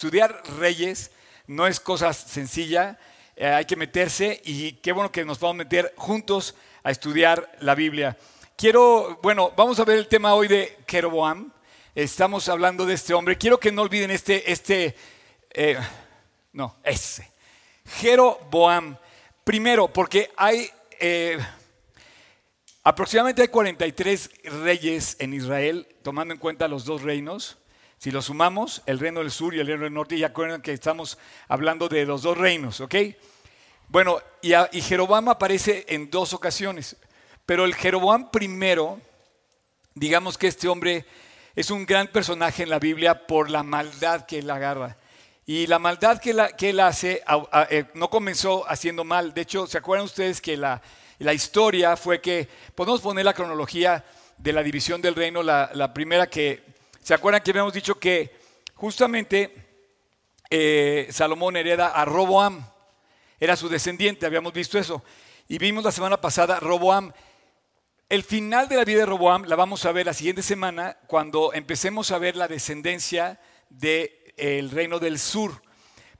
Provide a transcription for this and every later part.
Estudiar reyes no es cosa sencilla, eh, hay que meterse y qué bueno que nos vamos a meter juntos a estudiar la Biblia. Quiero, bueno, vamos a ver el tema hoy de Jeroboam. Estamos hablando de este hombre. Quiero que no olviden este, este, eh, no, ese. Jeroboam. Primero, porque hay, eh, aproximadamente hay 43 reyes en Israel, tomando en cuenta los dos reinos. Si lo sumamos, el reino del sur y el reino del norte, ya acuerdan que estamos hablando de los dos reinos, ¿ok? Bueno, y, y Jeroboam aparece en dos ocasiones, pero el Jeroboam primero, digamos que este hombre es un gran personaje en la Biblia por la maldad que él agarra. Y la maldad que, él hace eh, no comenzó haciendo mal. De hecho, ¿se acuerdan ustedes que la, historia fue que, podemos poner la cronología de la división del reino, la primera que ¿Se acuerdan que habíamos dicho que justamente eh, Salomón hereda a Roboam? Era su descendiente, habíamos visto eso. Y vimos la semana pasada Roboam. El final de la vida de Roboam la vamos a ver la siguiente semana cuando empecemos a ver la descendencia del reino del sur.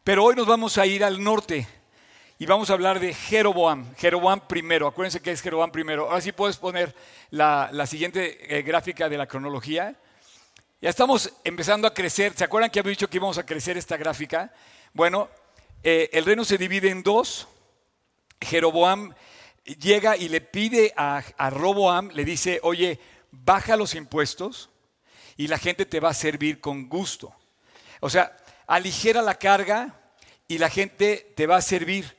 Pero hoy nos vamos a ir al norte y vamos a hablar de Jeroboam, Jeroboam primero. Acuérdense que es Jeroboam primero. Ahora sí puedes poner la, siguiente eh, gráfica de la cronología. Ya estamos empezando a crecer. ¿Se acuerdan que había dicho que íbamos a crecer esta gráfica? Bueno, eh, el reino se divide en dos. Jeroboam llega y le pide a, a Roboam, le dice, oye, baja los impuestos y la gente te va a servir con gusto. O sea, aligera la carga y la gente te va a servir.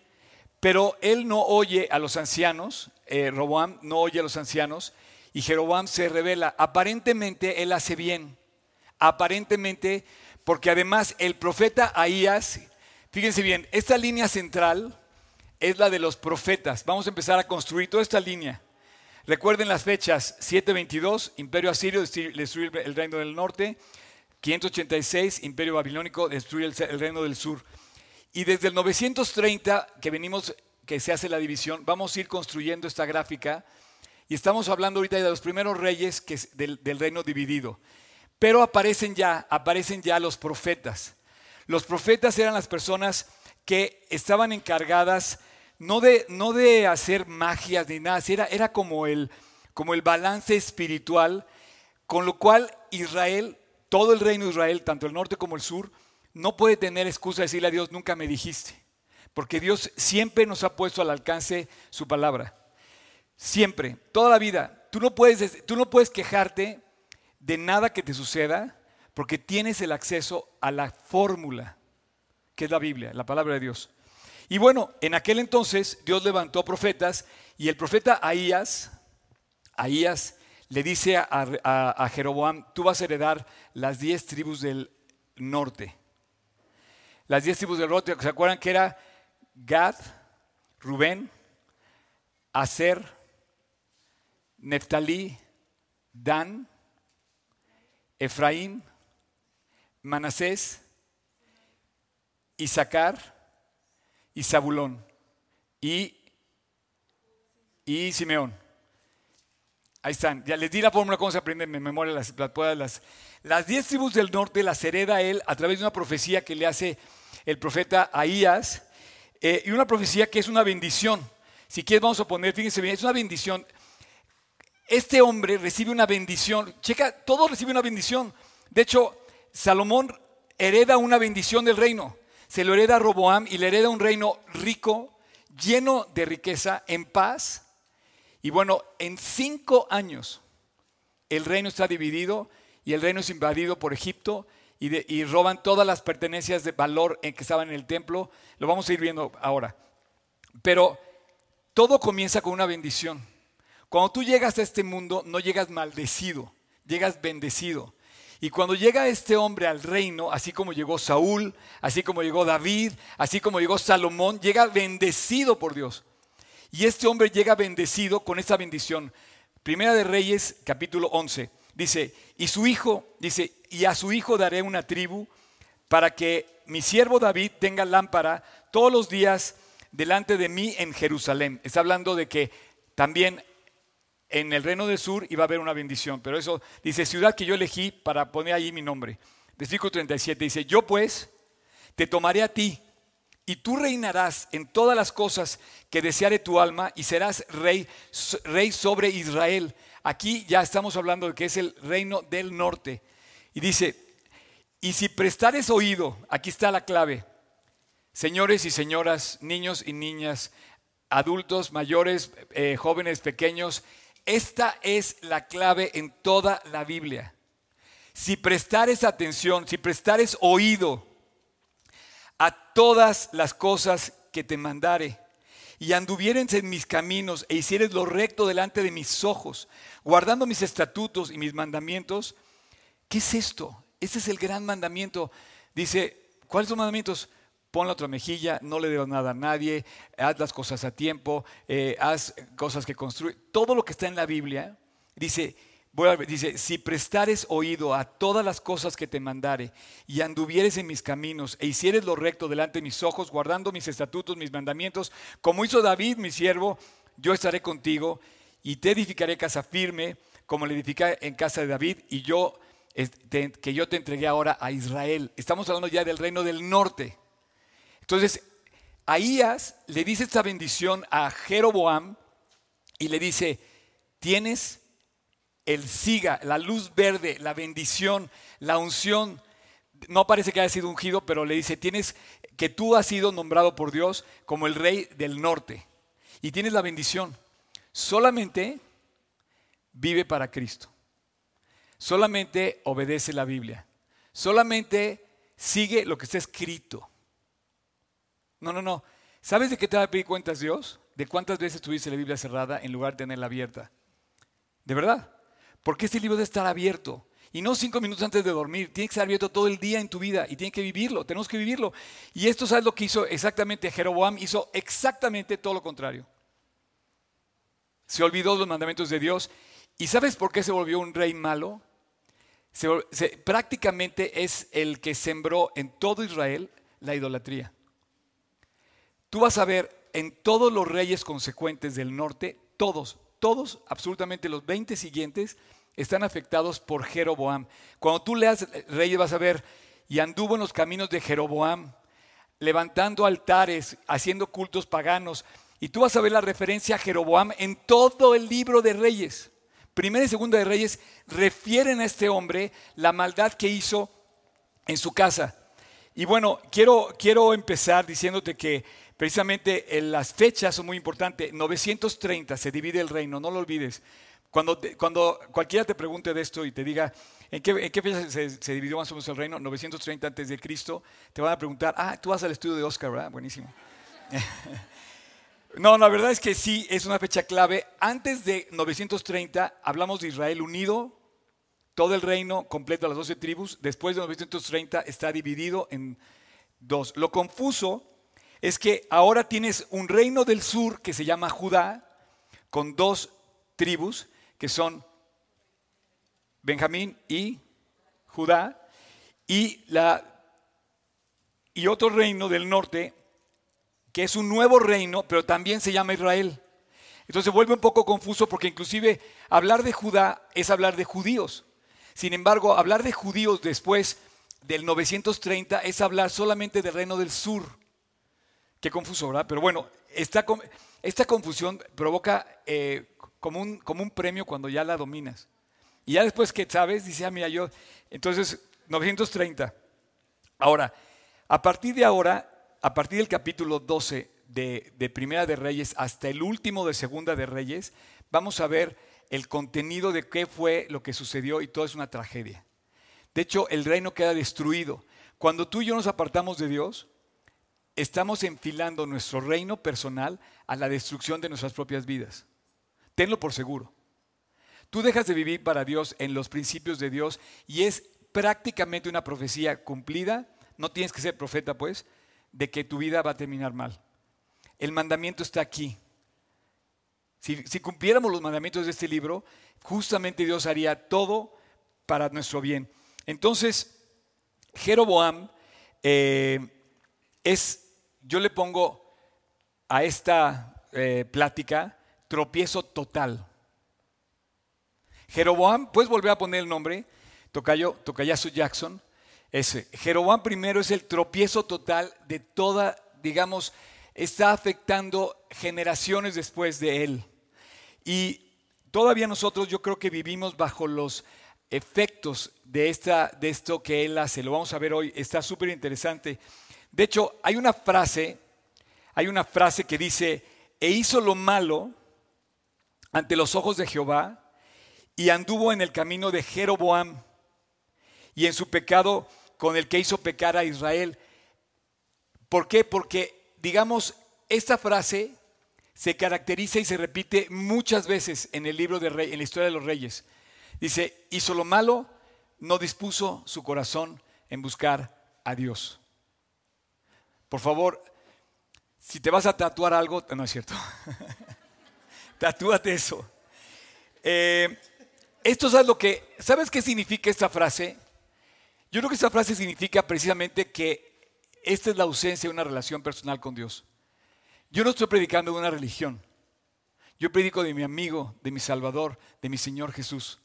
Pero él no oye a los ancianos, eh, Roboam no oye a los ancianos y Jeroboam se revela. Aparentemente él hace bien aparentemente, porque además el profeta Ahías, fíjense bien, esta línea central es la de los profetas. Vamos a empezar a construir toda esta línea. Recuerden las fechas, 722, Imperio Asirio destruye el reino del norte, 586, Imperio Babilónico destruye el reino del sur. Y desde el 930 que venimos, que se hace la división, vamos a ir construyendo esta gráfica y estamos hablando ahorita de los primeros reyes del reino dividido. Pero aparecen ya, aparecen ya los profetas. Los profetas eran las personas que estaban encargadas no de, no de hacer magias ni nada, era, era como, el, como el balance espiritual, con lo cual Israel, todo el reino de Israel, tanto el norte como el sur, no puede tener excusa de decirle a Dios, nunca me dijiste, porque Dios siempre nos ha puesto al alcance su palabra. Siempre, toda la vida. Tú no puedes, tú no puedes quejarte de nada que te suceda porque tienes el acceso a la fórmula, que es la Biblia, la palabra de Dios. Y bueno, en aquel entonces Dios levantó profetas y el profeta Ahías, Ahías le dice a, Jeroboam, tú vas a heredar las diez tribus del norte. Las diez tribus del norte, ¿se acuerdan que era Gad, Rubén, Aser, Neftalí, Dan, Efraín, Manasés, Isaacar y Zabulón y, y Simeón. Ahí están. Ya les di la fórmula cómo se aprende en memoria las, las, las diez tribus del norte las hereda él a través de una profecía que le hace el profeta Ahías eh, y una profecía que es una bendición. Si quieres vamos a poner, fíjense bien, es una bendición este hombre recibe una bendición. Checa, todo recibe una bendición. De hecho, Salomón hereda una bendición del reino. Se lo hereda a Roboam y le hereda un reino rico, lleno de riqueza, en paz. Y bueno, en cinco años el reino está dividido y el reino es invadido por Egipto y, y roban todas las pertenencias de valor en que estaban en el templo. Lo vamos a ir viendo ahora. Pero todo comienza con una bendición. Cuando tú llegas a este mundo, no llegas maldecido, llegas bendecido. Y cuando llega este hombre al reino, así como llegó Saúl, así como llegó David, así como llegó Salomón, llega bendecido por Dios. Y este hombre llega bendecido con esta bendición. Primera de Reyes, capítulo 11. Dice, y su hijo, dice, y a su hijo daré una tribu para que mi siervo David tenga lámpara todos los días delante de mí en Jerusalén. Está hablando de que también en el reino del sur iba a haber una bendición. Pero eso dice, ciudad que yo elegí para poner ahí mi nombre. Versículo 37 dice, yo pues, te tomaré a ti y tú reinarás en todas las cosas que deseare tu alma y serás rey, rey sobre Israel. Aquí ya estamos hablando de que es el reino del norte. Y dice, y si prestares oído, aquí está la clave, señores y señoras, niños y niñas, adultos, mayores, eh, jóvenes, pequeños, esta es la clave en toda la Biblia. Si prestares atención, si prestares oído a todas las cosas que te mandare, y anduvieres en mis caminos e hicieres lo recto delante de mis ojos, guardando mis estatutos y mis mandamientos, ¿qué es esto? Este es el gran mandamiento. Dice, ¿cuáles son los mandamientos? Pon la otra mejilla, no le debas nada a nadie, haz las cosas a tiempo, eh, haz cosas que construyen. Todo lo que está en la Biblia, dice, dice, si prestares oído a todas las cosas que te mandare y anduvieres en mis caminos e hicieres lo recto delante de mis ojos, guardando mis estatutos, mis mandamientos, como hizo David, mi siervo, yo estaré contigo y te edificaré casa firme, como le edificé en casa de David, y yo que yo te entregué ahora a Israel. Estamos hablando ya del reino del norte. Entonces, Ahías le dice esta bendición a Jeroboam y le dice, tienes el siga, la luz verde, la bendición, la unción. No parece que haya sido ungido, pero le dice, tienes que tú has sido nombrado por Dios como el rey del norte. Y tienes la bendición. Solamente vive para Cristo. Solamente obedece la Biblia. Solamente sigue lo que está escrito. No, no, no. ¿Sabes de qué te va a pedir cuentas Dios? De cuántas veces tuviste la Biblia cerrada en lugar de tenerla abierta. De verdad. Porque este libro debe estar abierto. Y no cinco minutos antes de dormir. Tiene que estar abierto todo el día en tu vida y tiene que vivirlo. Tenemos que vivirlo. Y esto, ¿sabes lo que hizo exactamente Jeroboam? Hizo exactamente todo lo contrario. Se olvidó de los mandamientos de Dios. ¿Y sabes por qué se volvió un rey malo? prácticamente es el que sembró en todo Israel la idolatría. Tú vas a ver en todos los reyes consecuentes del norte, todos, todos, absolutamente los 20 siguientes, están afectados por Jeroboam. Cuando tú leas Reyes vas a ver, y anduvo en los caminos de Jeroboam, levantando altares, haciendo cultos paganos. Y tú vas a ver la referencia a Jeroboam en todo el libro de Reyes. Primera y segunda de Reyes refieren a este hombre la maldad que hizo en su casa. Y bueno, quiero, quiero empezar diciéndote que Precisamente las fechas son muy importantes. 930 se divide el reino, no lo olvides. Cuando, cuando cualquiera te pregunte de esto y te diga, ¿en qué, fecha se, dividió más o menos el reino? 930 antes de Cristo, te van a preguntar, ah, tú vas al estudio de Oscar, ¿verdad? Buenísimo. no, la verdad es que sí, es una fecha clave. Antes de 930 hablamos de Israel unido, todo el reino completo, las 12 tribus. Después de 930 está dividido en dos. Lo confuso es que ahora tienes un reino del sur que se llama Judá, con dos tribus, que son Benjamín y Judá, y, la, y otro reino del norte, que es un nuevo reino, pero también se llama Israel. Entonces vuelve un poco confuso porque inclusive hablar de Judá es hablar de judíos. Sin embargo, hablar de judíos después del 930 es hablar solamente del reino del sur. Qué confuso, ¿verdad? Pero bueno, esta, confusión provoca eh, como, un, como un premio cuando ya la dominas. Y ya después que sabes, dice, ah, mira, yo, entonces, 930. Ahora, a partir de ahora, a partir del capítulo 12 de, de Primera de Reyes hasta el último de Segunda de Reyes, vamos a ver el contenido de qué fue lo que sucedió y todo es una tragedia. De hecho, el reino queda destruido. Cuando tú y yo nos apartamos de Dios, estamos enfilando nuestro reino personal a la destrucción de nuestras propias vidas. Tenlo por seguro. Tú dejas de vivir para Dios en los principios de Dios y es prácticamente una profecía cumplida, no tienes que ser profeta pues, de que tu vida va a terminar mal. El mandamiento está aquí. Si, cumpliéramos los mandamientos de este libro, justamente Dios haría todo para nuestro bien. Entonces, Jeroboam eh, es, yo le pongo a esta eh, plática tropiezo total. Jeroboam, puedes volver a poner el nombre, Tocayo, Tocayasu Jackson. Ese. Jeroboam primero es el tropiezo total de toda, digamos, está afectando generaciones después de él. Y todavía nosotros yo creo que vivimos bajo los efectos de, esta, de esto que él hace. Lo vamos a ver hoy, está súper interesante. De hecho, hay una frase, hay una frase que dice, e hizo lo malo ante los ojos de Jehová y anduvo en el camino de Jeroboam y en su pecado con el que hizo pecar a Israel. ¿Por qué? Porque, digamos, esta frase se caracteriza y se repite muchas veces en el libro de Rey, en la historia de los reyes. Dice, hizo lo malo, no dispuso su corazón en buscar a Dios. Por favor, si te vas a tatuar algo, no es cierto. Tatúate eso. Eh, esto es lo que, ¿sabes qué significa esta frase? Yo creo que esta frase significa precisamente que esta es la ausencia de una relación personal con Dios. Yo no estoy predicando de una religión. Yo predico de mi amigo, de mi Salvador, de mi Señor Jesús,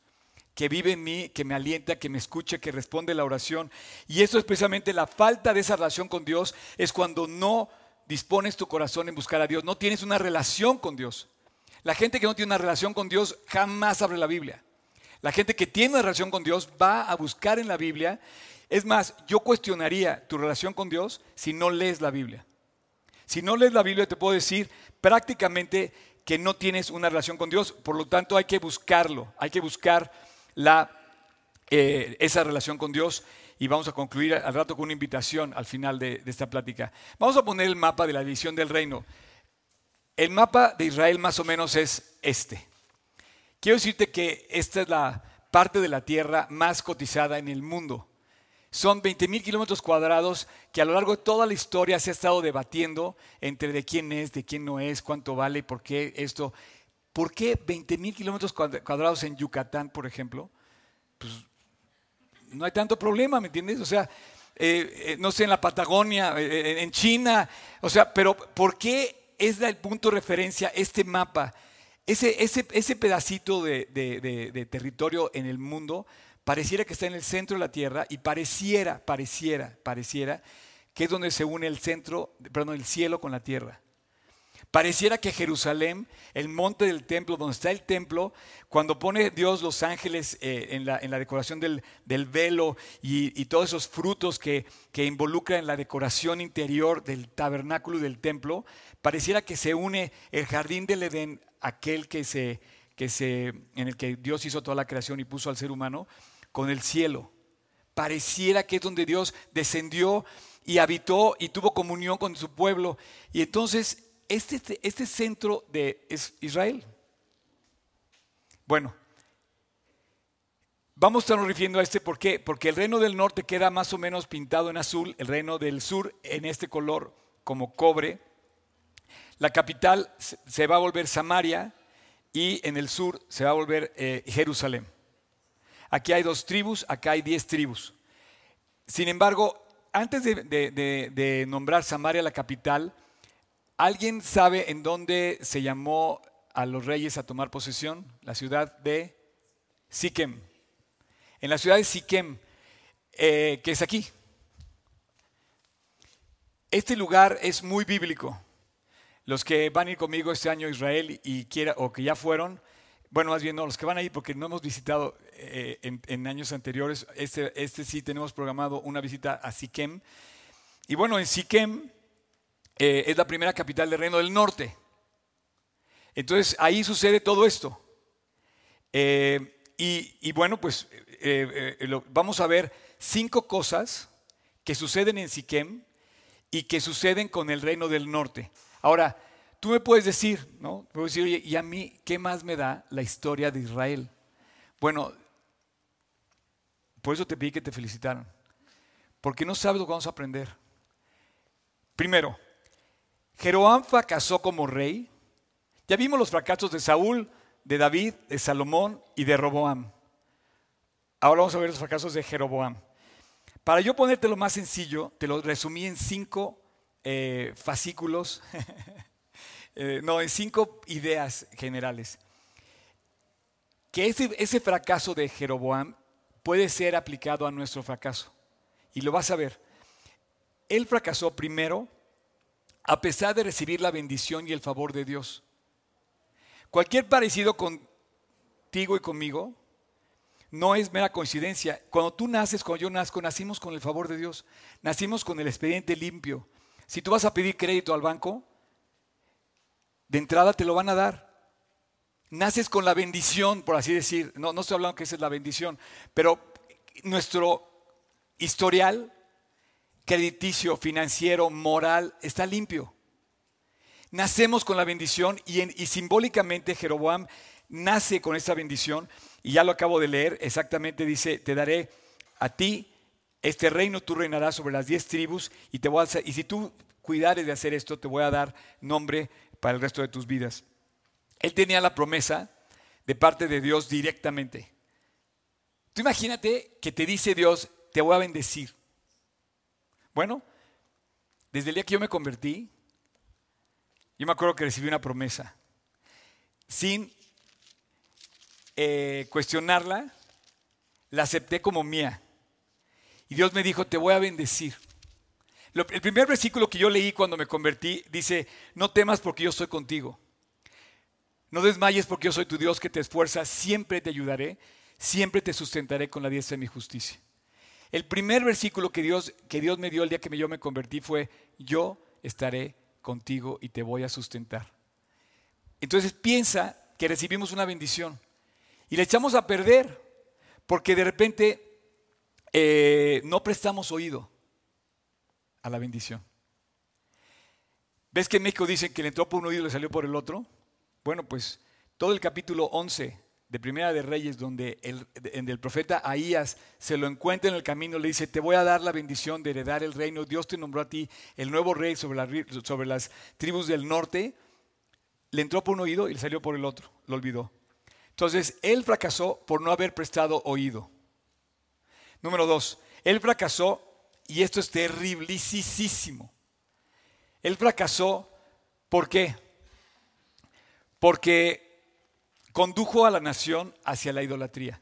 que vive en mí, que me alienta, que me escucha, que responde la oración. Y eso es precisamente la falta de esa relación con Dios, es cuando no dispones tu corazón en buscar a Dios, no tienes una relación con Dios. La gente que no tiene una relación con Dios jamás abre la Biblia. La gente que tiene una relación con Dios va a buscar en la Biblia. Es más, yo cuestionaría tu relación con Dios si no lees la Biblia. Si no lees la Biblia te puedo decir prácticamente que no tienes una relación con Dios, por lo tanto hay que buscarlo, hay que buscar la, eh, esa relación con Dios y vamos a concluir al rato con una invitación al final de, esta plática. Vamos a poner el mapa de la división del reino. El mapa de Israel más o menos es este. Quiero decirte que esta es la parte de la tierra más cotizada en el mundo. Son 20 mil kilómetros cuadrados que a lo largo de toda la historia se ha estado debatiendo entre de quién es, de quién no es, cuánto vale, por qué esto. ¿Por qué 20 mil kilómetros cuadrados en Yucatán, por ejemplo? Pues no hay tanto problema, ¿me entiendes? O sea, eh, eh, no sé, en la Patagonia, eh, en China, o sea, pero ¿por qué es el punto de referencia este mapa? Ese, ese, ese pedacito de, de, territorio en el mundo pareciera que está en el centro de la Tierra y pareciera, pareciera, pareciera que es donde se une el centro, perdón, el cielo con la Tierra. Pareciera que Jerusalén, el monte del templo, donde está el templo, cuando pone Dios los ángeles eh, en, la, decoración del, velo y, todos esos frutos que, involucran en la decoración interior del tabernáculo y del templo, pareciera que se une el jardín del Edén, aquel que se, que se, en el que Dios hizo toda la creación y puso al ser humano, con el cielo. Pareciera que es donde Dios descendió y habitó y tuvo comunión con su pueblo. Y entonces este, este, centro de Israel. Bueno, vamos a estarnos refiriendo a este, ¿por qué? Porque el reino del norte queda más o menos pintado en azul, el reino del sur en este color como cobre. La capital se va a volver Samaria y en el sur se va a volver eh, Jerusalén. Aquí hay dos tribus, acá hay diez tribus. Sin embargo, antes de nombrar Samaria la capital, ¿Alguien sabe en dónde se llamó a los reyes a tomar posesión? La ciudad de Siquem. En la ciudad de Siquem, eh, que es aquí. Este lugar es muy bíblico. Los que van a ir conmigo este año a Israel y quiera, o que ya fueron, bueno, más bien no, los que van a ir porque no hemos visitado eh, en, años anteriores, este, este sí tenemos programado una visita a Siquem. Y bueno, en Siquem eh, es la primera capital del Reino del Norte. Entonces ahí sucede todo esto. Eh, y, bueno, pues eh, vamos a ver cinco cosas que suceden en Siquem y que suceden con el Reino del Norte. Ahora, tú me puedes decir, ¿no? Puedo decir, oye, ¿y a mí qué más me da la historia de Israel? Bueno, por eso te pedí que te felicitaran. Porque no sabes lo que vamos a aprender. Primero, Jeroboam fracasó como rey. Ya vimos los fracasos de Saúl, de David, de Salomón y de Roboam. Ahora vamos a ver los fracasos de Jeroboam. Para yo ponerte lo más sencillo, te lo resumí en cinco eh, fascículos, eh, no, en cinco ideas generales. Que ese, ese fracaso de Jeroboam puede ser aplicado a nuestro fracaso. y lo vas a ver. Él fracasó primero a pesar de recibir la bendición y el favor de Dios. Cualquier parecido contigo y conmigo no es mera coincidencia. Cuando tú naces, cuando yo nazco, nacimos con el favor de Dios. Nacimos con el expediente limpio. Si tú vas a pedir crédito al banco, de entrada te lo van a dar. Naces con la bendición, por así decir. No, no estoy hablando que esa es la bendición, pero nuestro historial crediticio, financiero, moral, está limpio. Nacemos con la bendición y, simbólicamente Jeroboam nace con esa bendición y ya lo acabo de leer, exactamente dice, te daré a ti este reino, tú reinarás sobre las diez tribus y, te voy a y si tú cuidares de hacer esto, te voy a dar nombre para el resto de tus vidas. Él tenía la promesa de parte de Dios directamente. Tú imagínate que te dice Dios, te voy a bendecir. Bueno, desde el día que yo me convertí, yo me acuerdo que recibí una promesa. Sin eh, cuestionarla, la acepté como mía. Y Dios me dijo, te voy a bendecir. el primer versículo que yo leí cuando me convertí dice, no temas porque yo estoy contigo. No desmayes porque yo soy tu Dios que te esfuerza, siempre te ayudaré, siempre te sustentaré con la diestra de mi justicia. El primer versículo que Dios, que Dios me dio el día que yo me convertí fue, yo estaré contigo y te voy a sustentar. Entonces piensa que recibimos una bendición y le echamos a perder porque de repente eh, no prestamos oído a la bendición. ¿Ves que en México dicen que le entró por un oído y le salió por el otro? Bueno, pues todo el capítulo 11 de Primera de Reyes, donde el, el profeta Ahías se lo encuentra en el camino, le dice, te voy a dar la bendición de heredar el reino, Dios te nombró a ti el nuevo rey sobre, sobre las tribus del norte, le entró por un oído y le salió por el otro, lo olvidó. Entonces, él fracasó por no haber prestado oído. Número dos, él fracasó, y esto es terriblicísimo, él fracasó, ¿por qué? Porque condujo a la nación hacia la idolatría.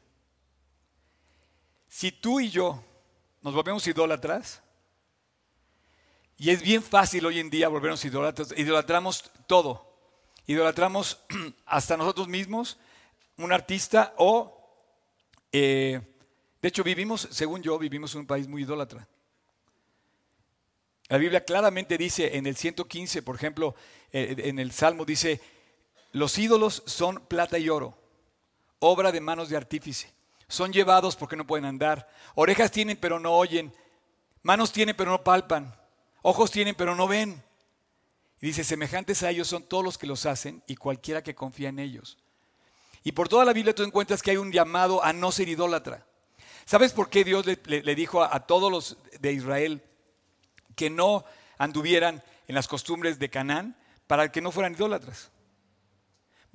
Si tú y yo nos volvemos idólatras, y es bien fácil hoy en día volvernos idólatras, idolatramos todo, idolatramos hasta nosotros mismos, un artista o, eh, de hecho vivimos, según yo, vivimos en un país muy idólatra. La Biblia claramente dice en el 115, por ejemplo, eh, en el Salmo dice, los ídolos son plata y oro, obra de manos de artífice. Son llevados porque no pueden andar. Orejas tienen pero no oyen. Manos tienen pero no palpan. Ojos tienen pero no ven. Y dice, semejantes a ellos son todos los que los hacen y cualquiera que confía en ellos. Y por toda la Biblia tú encuentras que hay un llamado a no ser idólatra. ¿Sabes por qué Dios le, dijo a, a todos los de Israel que no anduvieran en las costumbres de Canaán para que no fueran idólatras?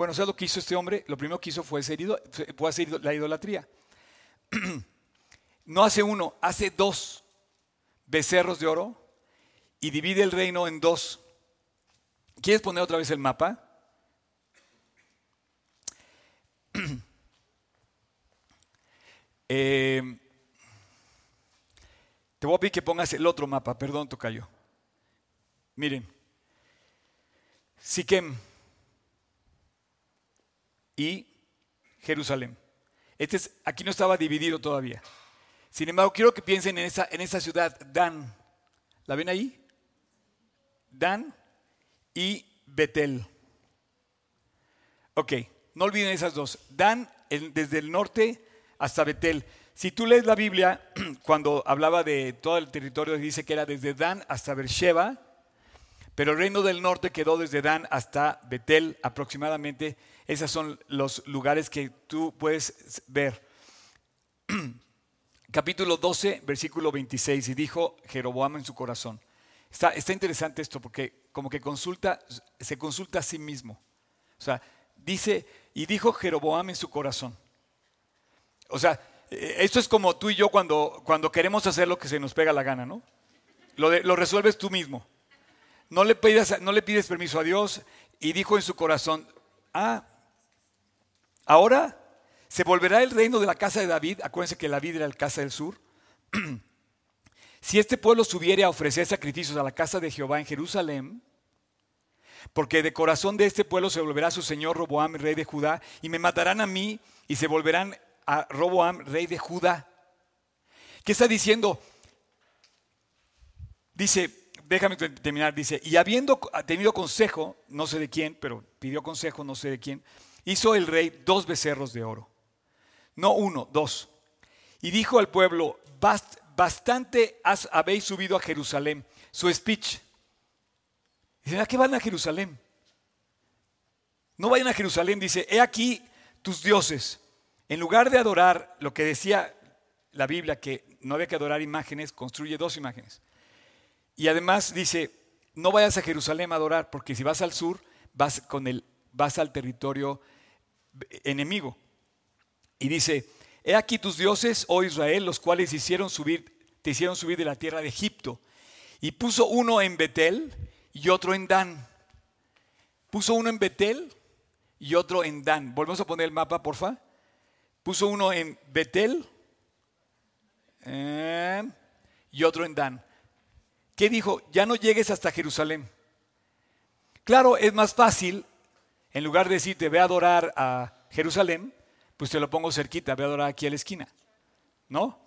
Bueno, ¿sabes lo que hizo este hombre? Lo primero que hizo fue hacer, la idolatría. No hace uno, hace dos becerros de oro y divide el reino en dos. ¿Quieres poner otra vez el mapa? Eh, te voy a pedir que pongas el otro mapa, perdón, Tocayo. Miren, Siquem y Jerusalén. Este es, aquí no estaba dividido todavía. Sin embargo, quiero que piensen en esa, en esa ciudad, Dan. ¿La ven ahí? Dan y Betel. Ok, no olviden esas dos. Dan desde el norte hasta Betel. Si tú lees la Biblia, cuando hablaba de todo el territorio, dice que era desde Dan hasta Beersheba, pero el reino del norte quedó desde Dan hasta Betel aproximadamente. Esos son los lugares que tú puedes ver. Capítulo 12, versículo 26. Y dijo Jeroboam en su corazón. Está, está interesante esto porque como que consulta, se consulta a sí mismo. O sea, dice, y dijo Jeroboam en su corazón. O sea, eh, esto es como tú y yo cuando, cuando queremos hacer lo que se nos pega la gana, ¿no? Lo, lo resuelves tú mismo no le, pides, no le pides permiso a Dios y dijo en su corazón, ah, ahora se volverá el reino de la casa de David, acuérdense que David era la casa del sur, si este pueblo subiere a ofrecer sacrificios a la casa de Jehová en Jerusalén, porque de corazón de este pueblo se volverá su señor Roboam, rey de Judá, y me matarán a mí y se volverán a Roboam, rey de Judá. ¿Qué está diciendo? Dice, déjame terminar, dice, y habiendo tenido consejo, no sé de quién, pero pidió consejo, no sé de quién, hizo el rey dos becerros de oro. No uno, dos. Y dijo al pueblo, bastante habéis subido a Jerusalén. Su speech. Dice, ¿a qué van a Jerusalén? No vayan a Jerusalén, dice, he aquí tus dioses. En lugar de adorar lo que decía la Biblia, que no había que adorar imágenes, construye dos imágenes. Y además dice, no vayas a Jerusalén a adorar, porque si vas al sur, vas, con el, vas al territorio enemigo. Y dice, he aquí tus dioses, oh Israel, los cuales hicieron subir, te hicieron subir de la tierra de Egipto. Y puso uno en Betel y otro en Dan. Puso uno en Betel y otro en Dan. Volvemos a poner el mapa, porfa. Puso uno en Betel eh, y otro en Dan. ¿Qué dijo? Ya no llegues hasta Jerusalén. Claro, es más fácil, en lugar de decirte ve a adorar a Jerusalén, pues te lo pongo cerquita, ve a adorar aquí a la esquina. ¿No?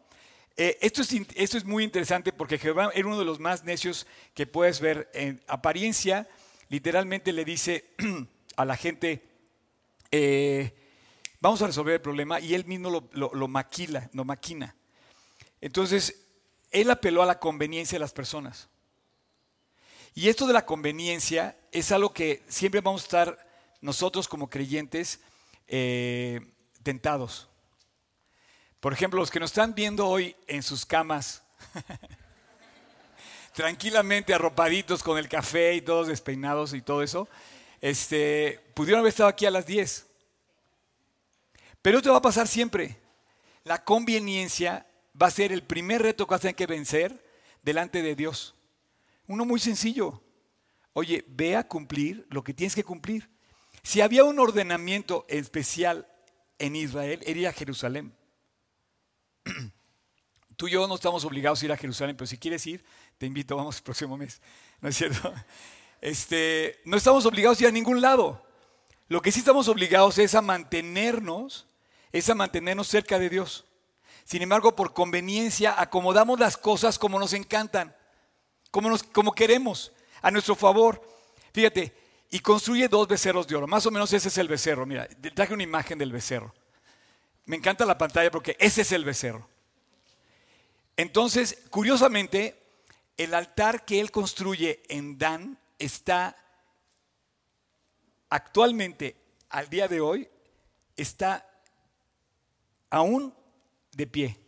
Eh, esto, es, esto, es, muy interesante porque Jehová era uno de los más necios que puedes ver. En apariencia, literalmente le dice a la gente, eh, vamos a resolver el problema, y él mismo lo, lo maquila, lo maquina. Entonces, él apeló a la conveniencia de las personas. Y esto de la conveniencia es algo que siempre vamos a estar nosotros como creyentes eh, tentados. Por ejemplo, los que nos están viendo hoy en sus camas, tranquilamente arropaditos con el café y todos despeinados y todo eso, este, pudieron haber estado aquí a las 10. Pero esto va a pasar siempre. La conveniencia va a ser el primer reto que vas a tener que vencer delante de Dios. Uno muy sencillo. Oye, ve a cumplir lo que tienes que cumplir. Si había un ordenamiento especial en Israel, era a Jerusalén. Tú y yo no estamos obligados a ir a Jerusalén, pero si quieres ir, te invito, vamos el próximo mes. ¿No es cierto? Este, no estamos obligados a ir a ningún lado. Lo que sí estamos obligados es a mantenernos, es a mantenernos cerca de Dios. Sin embargo, por conveniencia acomodamos las cosas como nos encantan, como, nos, como queremos, a nuestro favor. Fíjate, y construye dos becerros de oro. Más o menos ese es el becerro. Mira, traje una imagen del becerro. Me encanta la pantalla porque ese es el becerro. Entonces, curiosamente, el altar que él construye en Dan está actualmente, al día de hoy, está aún de pie.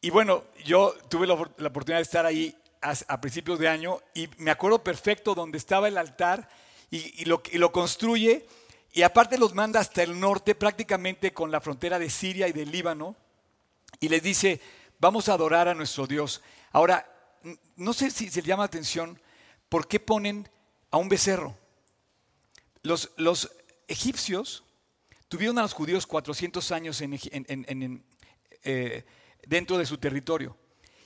Y bueno, yo tuve la, oportunidad de estar ahí a, principios de año y me acuerdo perfecto donde estaba el altar y, lo, construye y aparte los manda hasta el norte, prácticamente con la frontera de Siria y del Líbano, y les dice, vamos a adorar a nuestro Dios. Ahora, no sé si se llama atención, ¿por qué ponen a un becerro? Los, los egipcios Tuvieron a los judíos 400 años eh, dentro de su territorio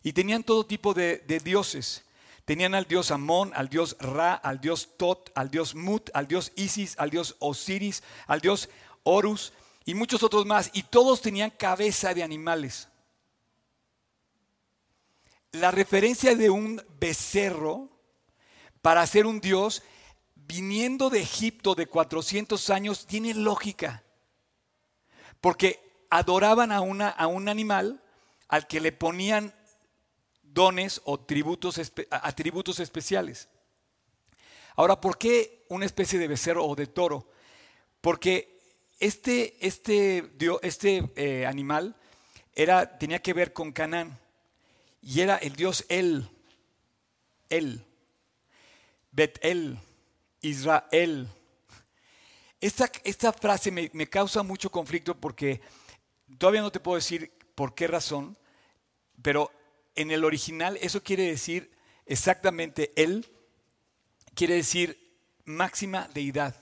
y tenían todo tipo de, dioses. Tenían al dios Amón, al dios Ra, al dios Tot, al dios Mut, al dios Isis, al dios Osiris, al dios Horus y muchos otros más. Y todos tenían cabeza de animales. La referencia de un becerro para ser un dios viniendo de Egipto de 400 años tiene lógica. Porque adoraban a, un animal al que le ponían dones o tributos, atributos especiales. Ahora, ¿por qué una especie de becerro o de toro? Porque este, este, este eh, animal era, tenía que ver con Canaán y era el dios El, El, Bet-El, Israel. Esta, frase me, causa mucho conflicto porque todavía no te puedo decir por qué razón, pero en el original eso quiere decir exactamente él, quiere decir máxima deidad,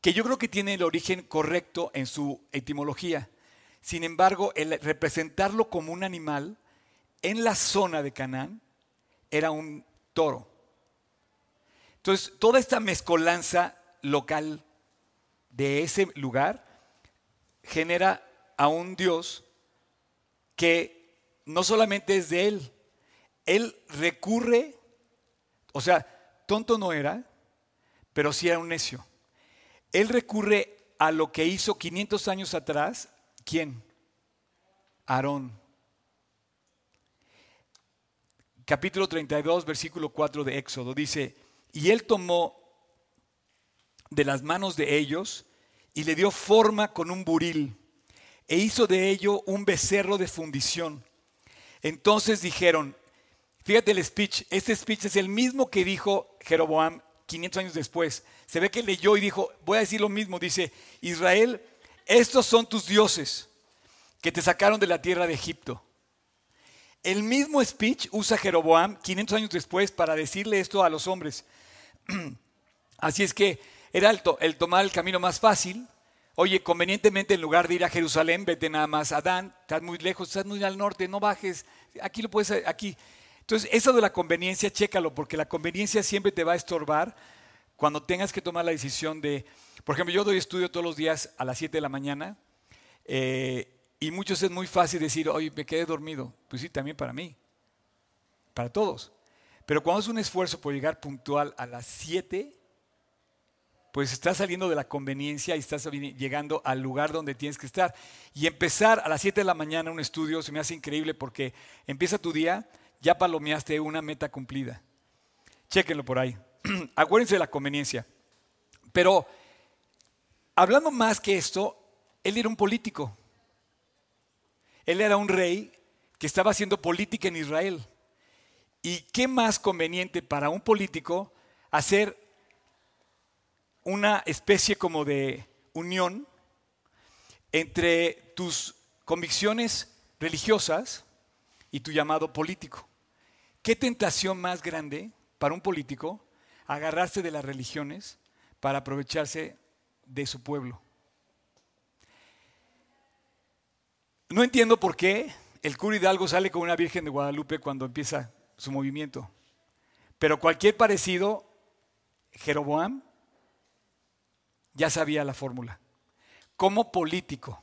que yo creo que tiene el origen correcto en su etimología. Sin embargo, el representarlo como un animal en la zona de Canaán era un toro. Entonces, toda esta mezcolanza local de ese lugar genera a un Dios que no solamente es de él, él recurre, o sea, tonto no era, pero sí era un necio. Él recurre a lo que hizo 500 años atrás, ¿quién? Aarón. Capítulo 32, versículo 4 de Éxodo dice, y él tomó de las manos de ellos y le dio forma con un buril e hizo de ello un becerro de fundición. Entonces dijeron, fíjate el speech, este speech es el mismo que dijo Jeroboam 500 años después. Se ve que leyó y dijo, voy a decir lo mismo, dice, Israel, estos son tus dioses que te sacaron de la tierra de Egipto. El mismo speech usa Jeroboam 500 años después para decirle esto a los hombres. Así es que era el, el tomar el camino más fácil, Oye, convenientemente en lugar de ir a Jerusalén, vete nada más a Dan, estás muy lejos, estás muy al norte, no bajes, aquí lo puedes, aquí. Entonces, eso de la conveniencia, chécalo, porque la conveniencia siempre te va a estorbar cuando tengas que tomar la decisión de, por ejemplo, yo doy estudio todos los días a las 7 de la mañana eh, y muchos es muy fácil decir, oye, me quedé dormido. Pues sí, también para mí, para todos. Pero cuando es un esfuerzo por llegar puntual a las 7, pues estás saliendo de la conveniencia y estás llegando al lugar donde tienes que estar. Y empezar a las 7 de la mañana un estudio se me hace increíble porque empieza tu día, ya palomeaste una meta cumplida. Chéquenlo por ahí. Acuérdense de la conveniencia. Pero hablando más que esto, él era un político. Él era un rey que estaba haciendo política en Israel. ¿Y qué más conveniente para un político hacer una especie como de unión entre tus convicciones religiosas y tu llamado político. ¿Qué tentación más grande para un político agarrarse de las religiones para aprovecharse de su pueblo? No entiendo por qué el cura Hidalgo sale con una Virgen de Guadalupe cuando empieza su movimiento. Pero cualquier parecido, Jeroboam ya sabía la fórmula. Como político.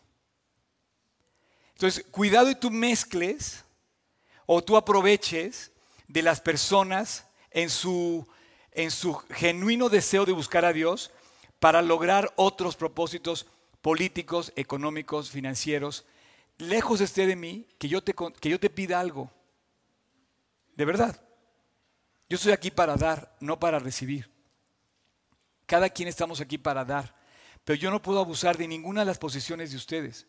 Entonces, cuidado y tú mezcles o tú aproveches de las personas en su, en su genuino deseo de buscar a Dios para lograr otros propósitos políticos, económicos, financieros. Lejos esté de mí que yo te, que yo te pida algo. De verdad. Yo estoy aquí para dar, no para recibir. Cada quien estamos aquí para dar. Pero yo no puedo abusar de ninguna de las posiciones de ustedes.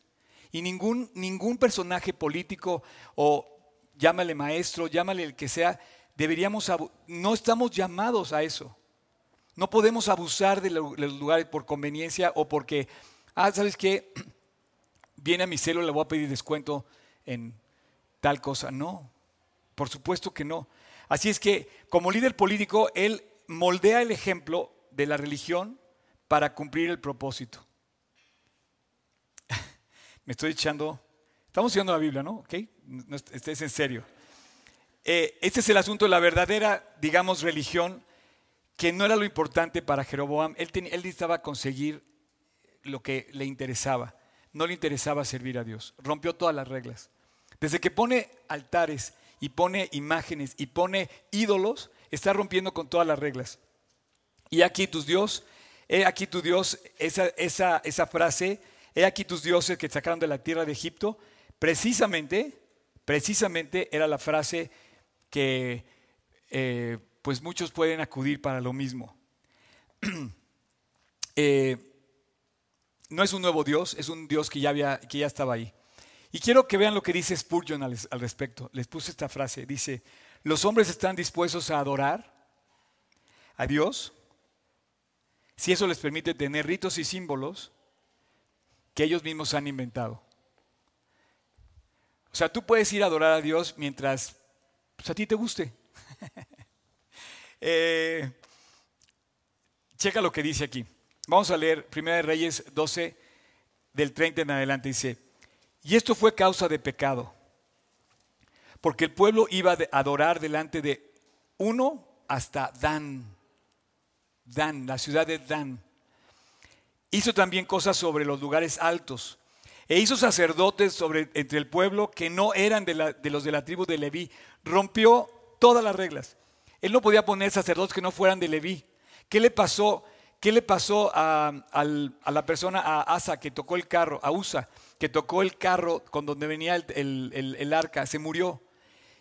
Y ningún, ningún personaje político o llámale maestro, llámale el que sea, deberíamos, no estamos llamados a eso. No podemos abusar de los lugares por conveniencia o porque, ah, ¿sabes qué? Viene a mi celo, le voy a pedir descuento en tal cosa. No, por supuesto que no. Así es que como líder político, él moldea el ejemplo de la religión para cumplir el propósito. Me estoy echando, estamos estudiando la Biblia, ¿no? ¿Ok? este es en serio. Eh, este es el asunto de la verdadera, digamos, religión, que no era lo importante para Jeroboam. Él, él necesitaba conseguir lo que le interesaba. No le interesaba servir a Dios. Rompió todas las reglas. Desde que pone altares y pone imágenes y pone ídolos, está rompiendo con todas las reglas. Y aquí tus Dios, he aquí tu Dios, esa, frase, he aquí tus dioses que te sacaron de la tierra de Egipto, precisamente, precisamente era la frase que eh, pues muchos pueden acudir para lo mismo. Eh, no es un nuevo Dios, es un Dios que ya, había, que ya estaba ahí. Y quiero que vean lo que dice Spurgeon al, al respecto. Les puse esta frase. Dice, los hombres están dispuestos a adorar a Dios si eso les permite tener ritos y símbolos que ellos mismos han inventado. O sea, tú puedes ir a adorar a Dios mientras pues, a ti te guste. Eh, checa lo que dice aquí. Vamos a leer 1 Reyes 12, del 30 en adelante. Dice, Y esto fue causa de pecado, porque el pueblo iba a adorar delante de uno hasta Dan, Dan, la ciudad de Dan. Hizo también cosas sobre los lugares altos. E hizo sacerdotes sobre, entre el pueblo que no eran de, los de la tribu de Leví. Rompió todas las reglas. Él no podía poner sacerdotes que no fueran de Leví. ¿Qué le pasó? ¿Qué le pasó a, la persona, a Asa, que tocó el carro, a Usa, que tocó el carro con donde venía el arca? Se murió.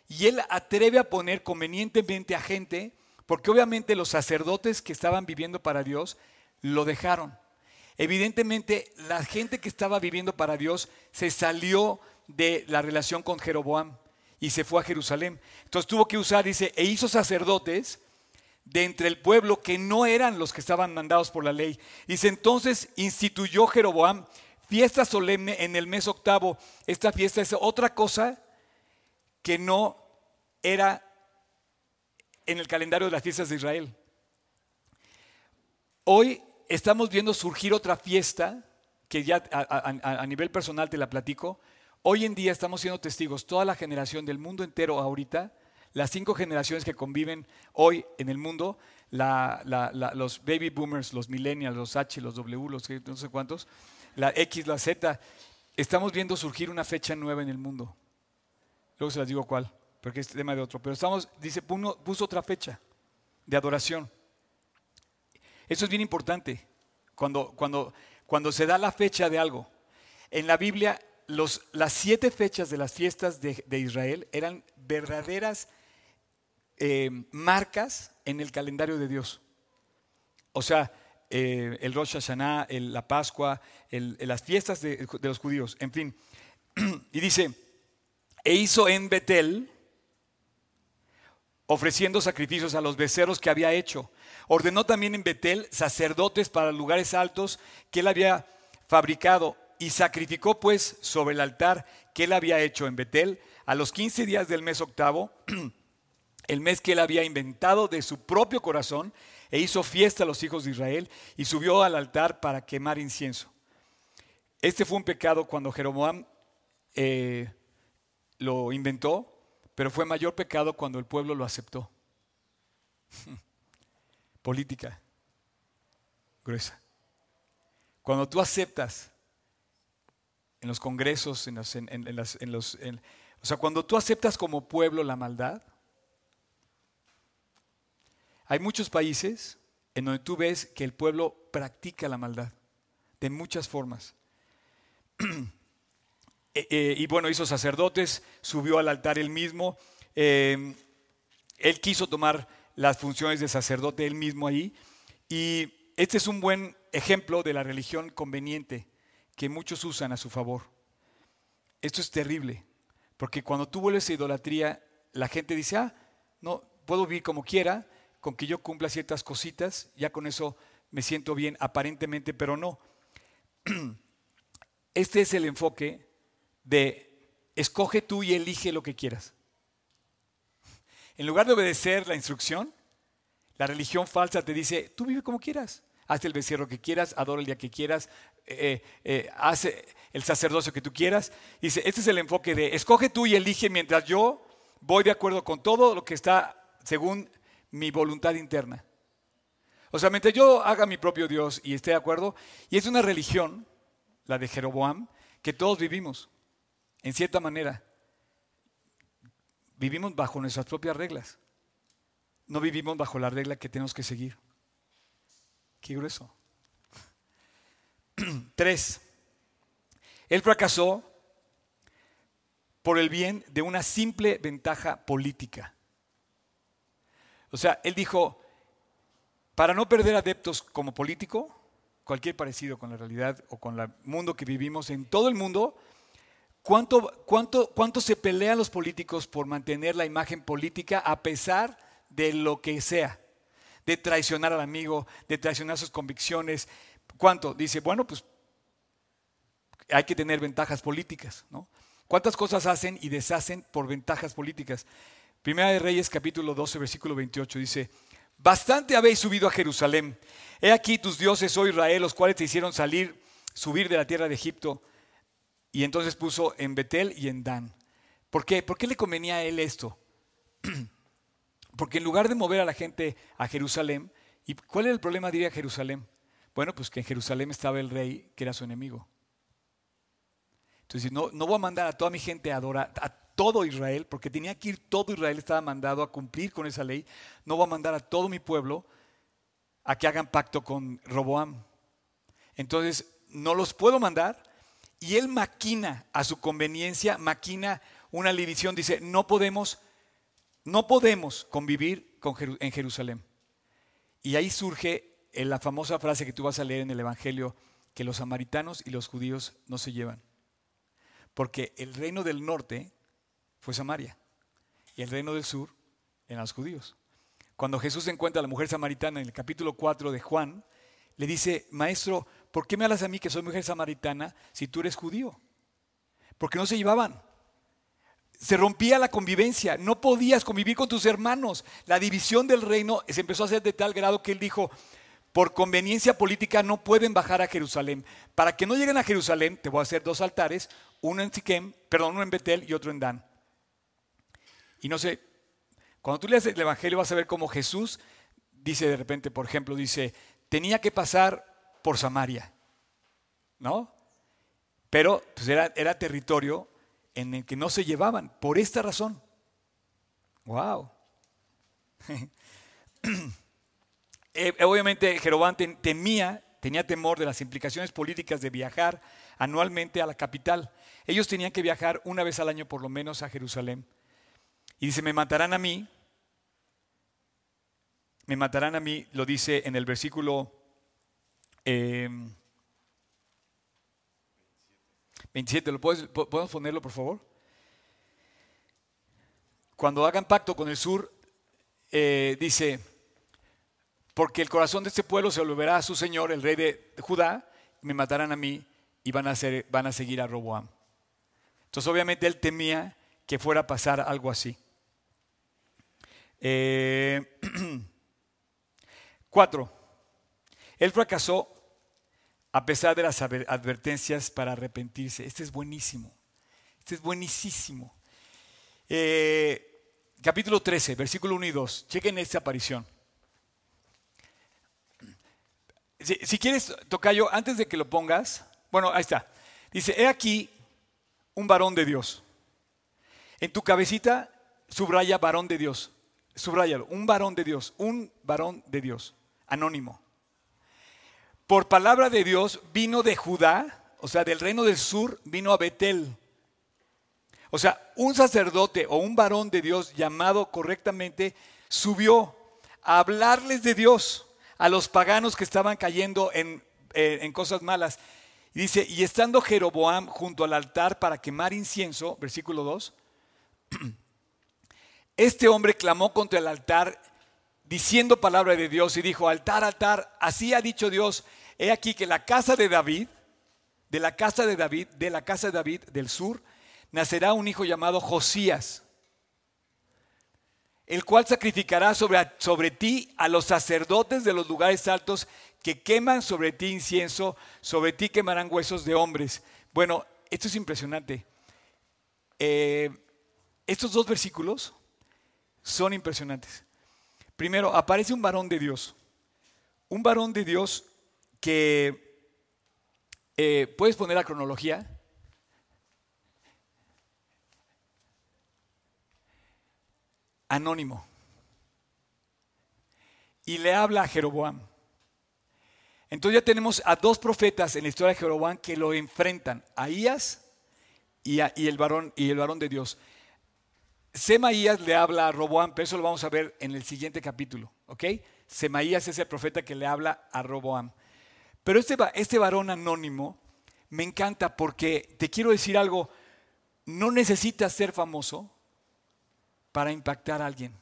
Y él atreve a poner convenientemente a gente, porque obviamente los sacerdotes que estaban viviendo para Dios lo dejaron. Evidentemente la gente que estaba viviendo para Dios se salió de la relación con Jeroboam y se fue a Jerusalén. Entonces tuvo que usar, dice, e hizo sacerdotes de entre el pueblo que no eran los que estaban mandados por la ley. Dice, entonces instituyó Jeroboam fiesta solemne en el mes octavo. Esta fiesta es otra cosa que no era en el calendario de las fiestas de Israel. Hoy estamos viendo surgir otra fiesta, que ya a, nivel personal te la platico. Hoy en día estamos siendo testigos, toda la generación del mundo entero ahorita, las cinco generaciones que conviven hoy en el mundo, los baby boomers, los millennials, los H, los W, los no sé cuántos, la X, la Z, estamos viendo surgir una fecha nueva en el mundo. Luego se las digo cuál, porque es tema de otro. Pero estamos, dice, puso otra fecha de adoración. Eso es bien importante. Cuando, cuando, cuando se da la fecha de algo. En la Biblia, los, las siete fechas de las fiestas de, Israel eran verdaderas eh, marcas en el calendario de Dios. O sea, eh, el Rosh Hashanah, la Pascua, las fiestas de, de los judíos, en fin. Y dice, e hizo en Betel, ofreciendo sacrificios a los becerros que había hecho. Ordenó también en Betel sacerdotes para lugares altos que él había fabricado y sacrificó pues sobre el altar que él había hecho en Betel a los 15 días del mes octavo, el mes que él había inventado de su propio corazón, e hizo fiesta a los hijos de Israel y subió al altar para quemar incienso. Este fue un pecado cuando Jeroboam eh, lo inventó, pero fue mayor pecado cuando el pueblo lo aceptó. Política gruesa. Cuando tú aceptas en los congresos, en, los, o sea, cuando tú aceptas como pueblo la maldad, hay muchos países en donde tú ves que el pueblo practica la maldad de muchas formas. Eh, eh, y bueno, hizo sacerdotes, subió al altar él mismo. Em, él quiso tomar las funciones de sacerdote él mismo ahí. Y este es un buen ejemplo de la religión conveniente que muchos usan a su favor. Esto es terrible, porque cuando tú vuelves a idolatría, la gente dice, ah, no, puedo vivir como quiera, con que yo cumpla ciertas cositas, ya con eso me siento bien aparentemente, pero no. Este es el enfoque de escoge tú y elige lo que quieras. En lugar de obedecer la instrucción, la religión falsa te dice, tú vive como quieras. Haz el becerro que quieras, adora el día que quieras, eh, eh, haz el sacerdocio que tú quieras. Dice, este es el enfoque de, escoge tú y elige mientras yo voy de acuerdo con todo lo que está según mi voluntad interna. O sea, mientras yo haga mi propio Dios y esté de acuerdo, y es una religión, la de Jeroboam, que todos vivimos en cierta manera, vivimos bajo nuestras propias reglas. No vivimos bajo la regla que tenemos que seguir. Qué grueso. Tres. Él fracasó por el bien de una simple ventaja política. O sea, él dijo, para no perder adeptos como político, cualquier parecido con la realidad o con el mundo que vivimos en todo el mundo, ¿Cuánto, cuánto, ¿Cuánto se pelean los políticos por mantener la imagen política a pesar de lo que sea? De traicionar al amigo, de traicionar sus convicciones. ¿Cuánto? Dice, bueno, pues hay que tener ventajas políticas, ¿no? ¿Cuántas cosas hacen y deshacen por ventajas políticas? Primera de Reyes capítulo 12 versículo 28 dice, bastante habéis subido a Jerusalén. He aquí tus dioses, oh Israel, los cuales te hicieron salir, subir de la tierra de Egipto Y entonces puso en Betel y en Dan. ¿Por qué? ¿Por qué le convenía a él esto? Porque en lugar de mover a la gente a Jerusalén, ¿y cuál era el problema, diría Jerusalén? Bueno, pues que en Jerusalén estaba el rey que era su enemigo. Entonces, no, no voy a mandar a toda mi gente a adorar, a todo Israel, porque tenía que ir todo Israel, estaba mandado a cumplir con esa ley. No voy a mandar a todo mi pueblo a que hagan pacto con Roboam. Entonces, no los puedo mandar. Y él maquina a su conveniencia, maquina una división. Dice, no podemos, no podemos convivir en Jerusalén. Y ahí surge la famosa frase que tú vas a leer en el Evangelio, que los samaritanos y los judíos no se llevan. Porque el reino del norte fue Samaria y el reino del sur eran los judíos. Cuando Jesús encuentra a la mujer samaritana en el capítulo 4 de Juan, le dice, maestro, ¿por qué me hablas a mí que soy mujer samaritana si tú eres judío? Porque no se llevaban. Se rompía la convivencia, no podías convivir con tus hermanos. La división del reino se empezó a hacer de tal grado que él dijo, por conveniencia política no pueden bajar a Jerusalén. Para que no lleguen a Jerusalén, te voy a hacer dos altares, uno en Siquem, perdón, uno en Betel y otro en Dan. Y no sé, cuando tú lees el Evangelio vas a ver cómo Jesús dice de repente, por ejemplo, dice, tenía que pasar por Samaria, ¿no? Pero pues era, era territorio en el que no se llevaban, por esta razón. ¡Wow! Eh, obviamente Jeroboam temía, tenía temor de las implicaciones políticas de viajar anualmente a la capital. Ellos tenían que viajar una vez al año por lo menos a Jerusalén. Y dice, me matarán a mí. Me matarán a mí, lo dice en el versículo 27. Em, ¿Lo ¿Podemos ponerlo, por favor? Cuando hagan pacto con el sur, eh, dice, porque el corazón de este pueblo se volverá a su Señor, el rey de Judá, me matarán a mí y van a, van a seguir a Roboam. Entonces obviamente él temía que fuera a pasar algo así. Eh, él fracasó a pesar de las advertencias para arrepentirse. Este es buenísimo, este es buenísimo. Eh, capítulo 13, versículo 1 y 2, chequen esta aparición. Si, quieres, Tocayo, antes de que lo pongas, bueno, ahí está. Dice, he aquí un varón de Dios. En tu cabecita subraya varón de Dios. Subrayalo, un varón de Dios, un varón de Dios, anónimo. Por palabra de Dios vino de Judá, o sea, del reino del sur, vino a Betel. O sea, un sacerdote o un varón de Dios llamado correctamente subió a hablarles de Dios a los paganos que estaban cayendo en, eh, cosas malas. Dice, y estando Jeroboam junto al altar para quemar incienso, versículo 2, este hombre clamó contra el altar diciendo palabra de Dios y dijo, altar, altar, así ha dicho Dios, he aquí que la casa de David, de la casa de David, de la casa de David del sur, nacerá un hijo llamado Josías el cual sacrificará sobre, sobre ti a los sacerdotes de los lugares altos que queman sobre ti incienso, sobre ti quemarán huesos de hombres. Bueno, esto es impresionante. Eh, estos dos versículos son impresionantes. Primero, aparece un varón de Dios. Un varón de Dios que, eh, ¿puedes poner la cronología? anónimo. Y le habla a Jeroboam. Entonces ya tenemos a dos profetas en la historia de Jeroboam que lo enfrentan, a Ías y, el, varón, y el varón de Dios. Semaías le habla a Roboam, pero eso lo vamos a ver en el siguiente capítulo, ¿ok? Semaías es el profeta que le habla a Roboam. Pero este, este varón anónimo me encanta porque te quiero decir algo, no necesitas ser famoso, para impactar a alguien.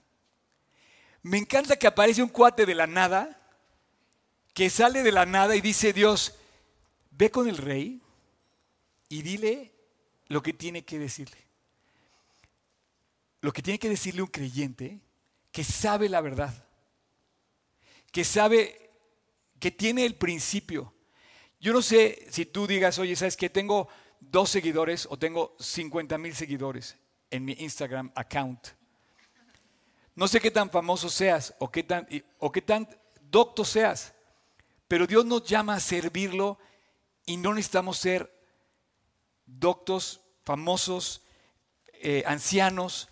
Me encanta que aparece un cuate de la nada, que sale de la nada y dice Dios, ve con el rey y dile lo que tiene que decirle. Lo que tiene que decirle un creyente que sabe la verdad, que sabe, que tiene el principio. Yo no sé si tú digas, oye, ¿sabes que Tengo dos seguidores o tengo 50 mil seguidores en mi Instagram account. No sé qué tan famoso seas o qué tan, o qué tan docto seas, pero Dios nos llama a servirlo y no necesitamos ser doctos, famosos, eh, ancianos.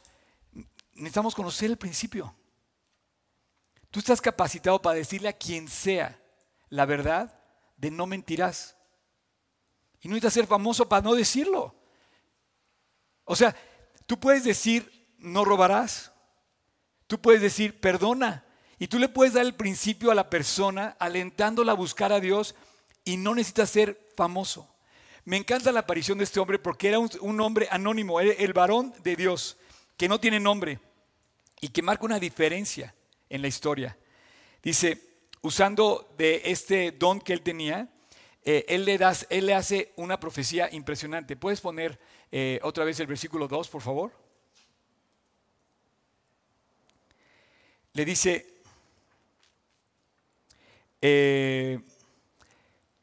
Necesitamos conocer el principio. Tú estás capacitado para decirle a quien sea la verdad de no mentirás. Y no necesitas ser famoso para no decirlo. O sea, tú puedes decir no robarás. Tú puedes decir perdona. Y tú le puedes dar el principio a la persona alentándola a buscar a Dios y no necesitas ser famoso. Me encanta la aparición de este hombre porque era un, hombre anónimo, el varón de Dios, que no tiene nombre y que marca una diferencia en la historia. Dice, usando de este don que él tenía, eh, él, le das, él le hace una profecía impresionante. ¿Puedes poner eh, otra vez el versículo 2, por favor? Le dice, eh,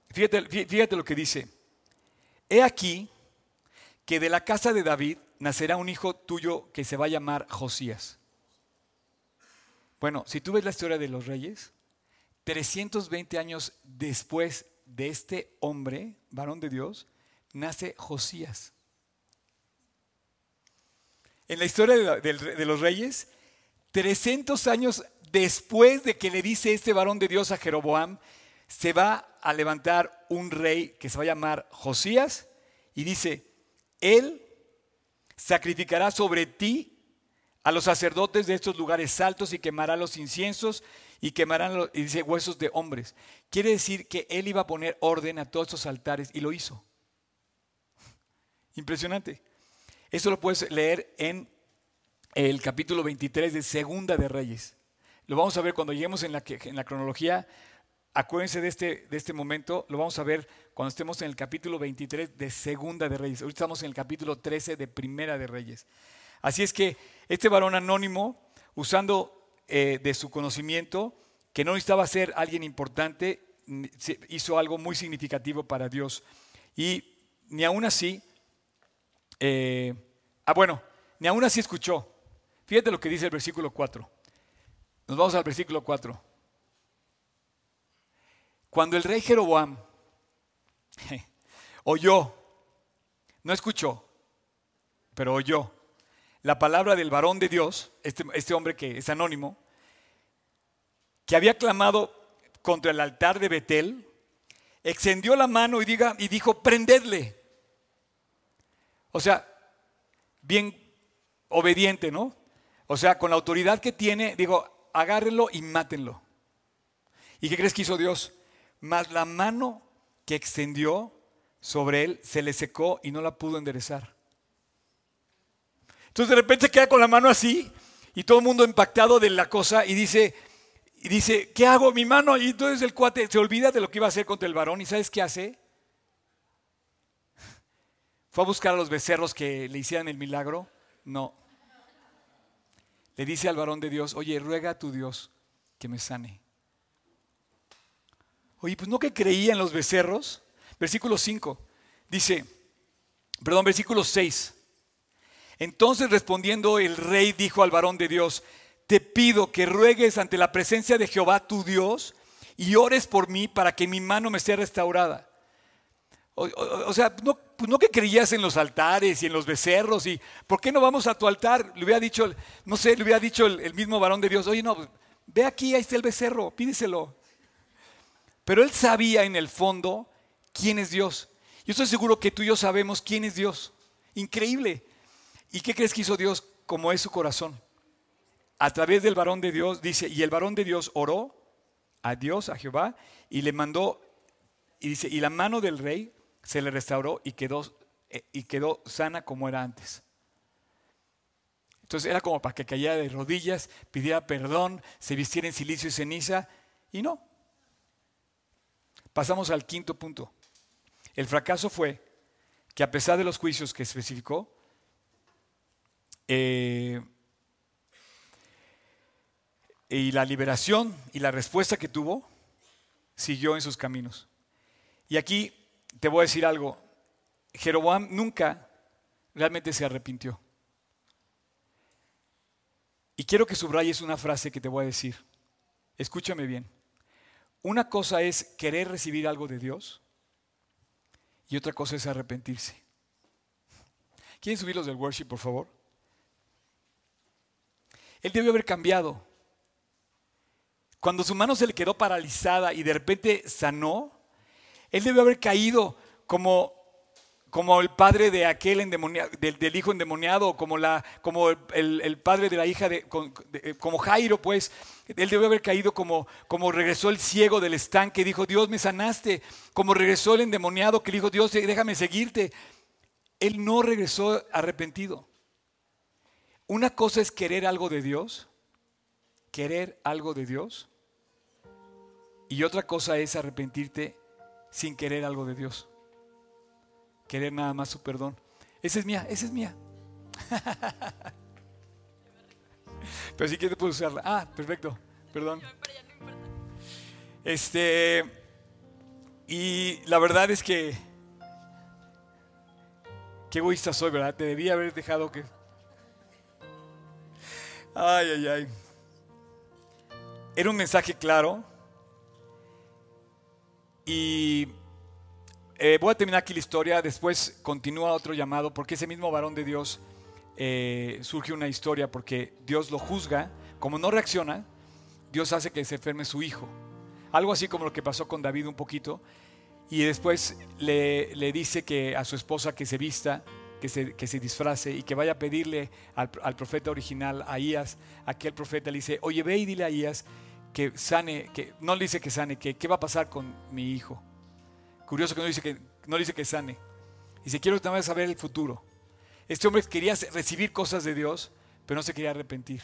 fíjate, fíjate lo que dice, he aquí que de la casa de David nacerá un hijo tuyo que se va a llamar Josías. Bueno, si tú ves la historia de los reyes, 320 años después de este hombre, varón de Dios, nace Josías. En la historia de, los reyes, 300 años después de que le dice este varón de Dios a Jeroboam, se va a levantar un rey que se va a llamar Josías y dice, él sacrificará sobre ti a los sacerdotes de estos lugares altos y quemará los inciensos y quemarán, los, dice, huesos de hombres. Quiere decir que él iba a poner orden a todos estos altares y lo hizo. Impresionante. Eso lo puedes leer en el capítulo 23 de Segunda de Reyes. Lo vamos a ver cuando lleguemos en la, en la cronología. Acuérdense de este, de este momento, lo vamos a ver cuando estemos en el capítulo 23 de Segunda de Reyes. Ahorita estamos en el capítulo 13 de Primera de Reyes. Así es que este varón anónimo, usando eh, de su conocimiento, que no necesitaba ser alguien importante, hizo algo muy significativo para Dios. Y ni aún así, eh, ah bueno, ni aún así escuchó. Fíjate lo que dice el versículo 4. Nos vamos al versículo 4. Cuando el rey Jeroboam oyó, no escuchó, pero oyó la palabra del varón de Dios, este, este, hombre que es anónimo, que había clamado contra el altar de Betel, extendió la mano y, diga, y dijo, prendedle. O sea, bien obediente, ¿no? O sea, con la autoridad que tiene, digo, agárrenlo y mátenlo. ¿Y qué crees que hizo Dios? Mas la mano que extendió sobre él se le secó y no la pudo enderezar. Entonces de repente se queda con la mano así y todo el mundo impactado de la cosa y dice, y dice, ¿qué hago mi mano? Y entonces el cuate se olvida de lo que iba a hacer contra el varón y ¿sabes qué hace? ¿Fue a buscar a los becerros que le hicieran el milagro? No. Le dice al varón de Dios, oye, ruega a tu Dios que me sane. Oye, pues no que creía en los becerros. Versículo 5 dice, perdón, versículo 6. Entonces respondiendo el rey dijo al varón de Dios, te pido que ruegues ante la presencia de Jehová tu Dios y ores por mí para que mi mano me sea restaurada. O, sea, no, no, que creías en los altares y en los becerros y ¿por qué no vamos a tu altar? Le hubiera dicho, no sé, le hubiera dicho el, mismo varón de Dios, oye, no, ve aquí, ahí está el becerro, pídeselo. Pero él sabía en el fondo quién es Dios. Yo estoy seguro que tú y yo sabemos quién es Dios. Increíble. ¿Y qué crees que hizo Dios como es su corazón? A través del varón de Dios, dice, y el varón de Dios oró a Dios, a Jehová, y le mandó, y dice, y la mano del rey se le restauró y quedó, eh, y quedó sana como era antes. Entonces era como para que cayera de rodillas, pidiera perdón, se vistiera en silicio y ceniza, y no. Pasamos al quinto punto. El fracaso fue que a pesar de los juicios que especificó, eh, y la liberación y la respuesta que tuvo siguió en sus caminos. Y aquí te voy a decir algo. Jeroboam nunca realmente se arrepintió. Y quiero que subrayes una frase que te voy a decir. Escúchame bien. Una cosa es querer recibir algo de Dios y otra cosa es arrepentirse. ¿Quieren subir los del worship, por favor? Él debió haber cambiado. Cuando su mano se le quedó paralizada y de repente sanó, él debió haber caído como, como el padre de aquel endemoniado, del, hijo endemoniado, como, la, como el, padre de la hija, de, como Jairo, pues. Él debió haber caído como, como regresó el ciego del estanque y dijo, Dios me sanaste. Como regresó el endemoniado que dijo, Dios déjame seguirte. Él no regresó arrepentido. Una cosa es querer algo de Dios, querer algo de Dios, y otra cosa es arrepentirte sin querer algo de Dios. Querer nada más su perdón. Esa es mía, esa es mía. Pero si quieres puedo usarla. Ah, perfecto. Perdón. Este y la verdad es que qué egoísta soy, ¿verdad? Te debía haber dejado que Ay, ay, ay. Era un mensaje claro, y eh, voy a terminar aquí la historia, después continúa otro llamado, porque ese mismo varón de Dios eh, surge una historia, porque Dios lo juzga, como no reacciona, Dios hace que se enferme su hijo. Algo así como lo que pasó con David un poquito, y después le, le dice que a su esposa que se vista, que se, que se, disfrace y que vaya a pedirle al, al, profeta original, a Ias, aquel profeta le dice, oye, ve y dile a Ias que sane, que no le dice que sane, que qué va a pasar con mi hijo. Curioso que no dice que, no dice que sane. Dice, quiero también saber el futuro. Este hombre quería recibir cosas de Dios, pero no se quería arrepentir.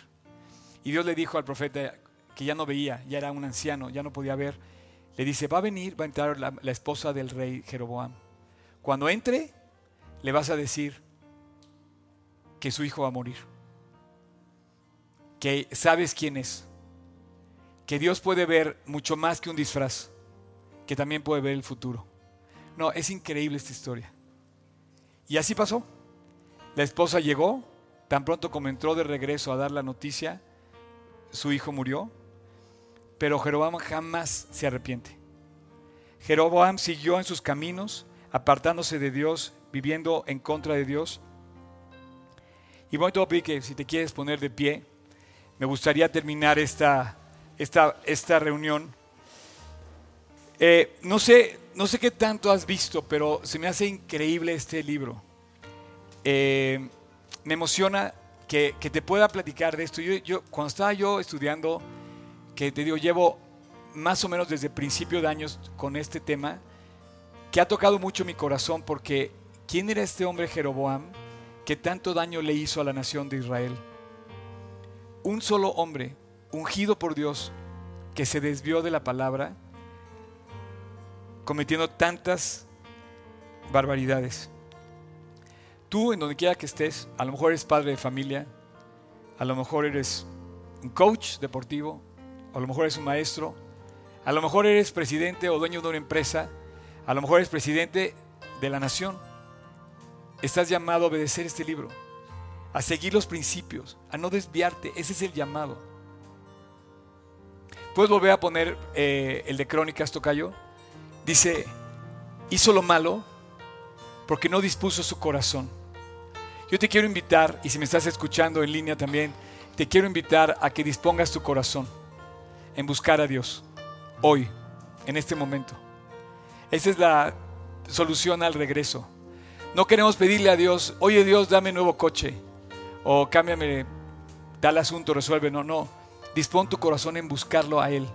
Y Dios le dijo al profeta que ya no veía, ya era un anciano, ya no podía ver. Le dice, va a venir, va a entrar la esposa del rey Jeroboam. Cuando entre, le vas a decir que su hijo va a morir. Que sabes quién es que Dios puede ver mucho más que un disfraz, que también puede ver el futuro. No, es increíble esta historia. Y así pasó. La esposa llegó, tan pronto como entró de regreso a dar la noticia, su hijo murió, pero Jeroboam jamás se arrepiente. Jeroboam siguió en sus caminos, apartándose de Dios, viviendo en contra de Dios. Y voy a pedir que si te quieres poner de pie, me gustaría terminar esta esta, esta reunión. Eh, no, sé, no sé qué tanto has visto, pero se me hace increíble este libro. Eh, me emociona que, te pueda platicar de esto. Yo, yo, cuando estaba yo estudiando, que te digo, llevo más o menos desde principio de años con este tema, que ha tocado mucho mi corazón porque ¿quién era este hombre Jeroboam que tanto daño le hizo a la nación de Israel? Un solo hombre, ungido por Dios, que se desvió de la palabra, cometiendo tantas barbaridades. Tú, en donde quiera que estés, a lo mejor eres padre de familia, a lo mejor eres un coach deportivo, a lo mejor eres un maestro, a lo mejor eres presidente o dueño de una empresa, a lo mejor eres presidente de la nación. Estás llamado a obedecer este libro, a seguir los principios, a no desviarte. Ese es el llamado. ¿Puedes volver a poner eh, el de Crónicas, Tocayo? Dice, hizo lo malo porque no dispuso su corazón. Yo te quiero invitar, y si me estás escuchando en línea también, te quiero invitar a que dispongas tu corazón en buscar a Dios, hoy, en este momento. Esa es la solución al regreso. No queremos pedirle a Dios, oye Dios, dame nuevo coche, o cámbiame tal asunto, resuelve. No, no. Dispón tu corazón en buscarlo a Él.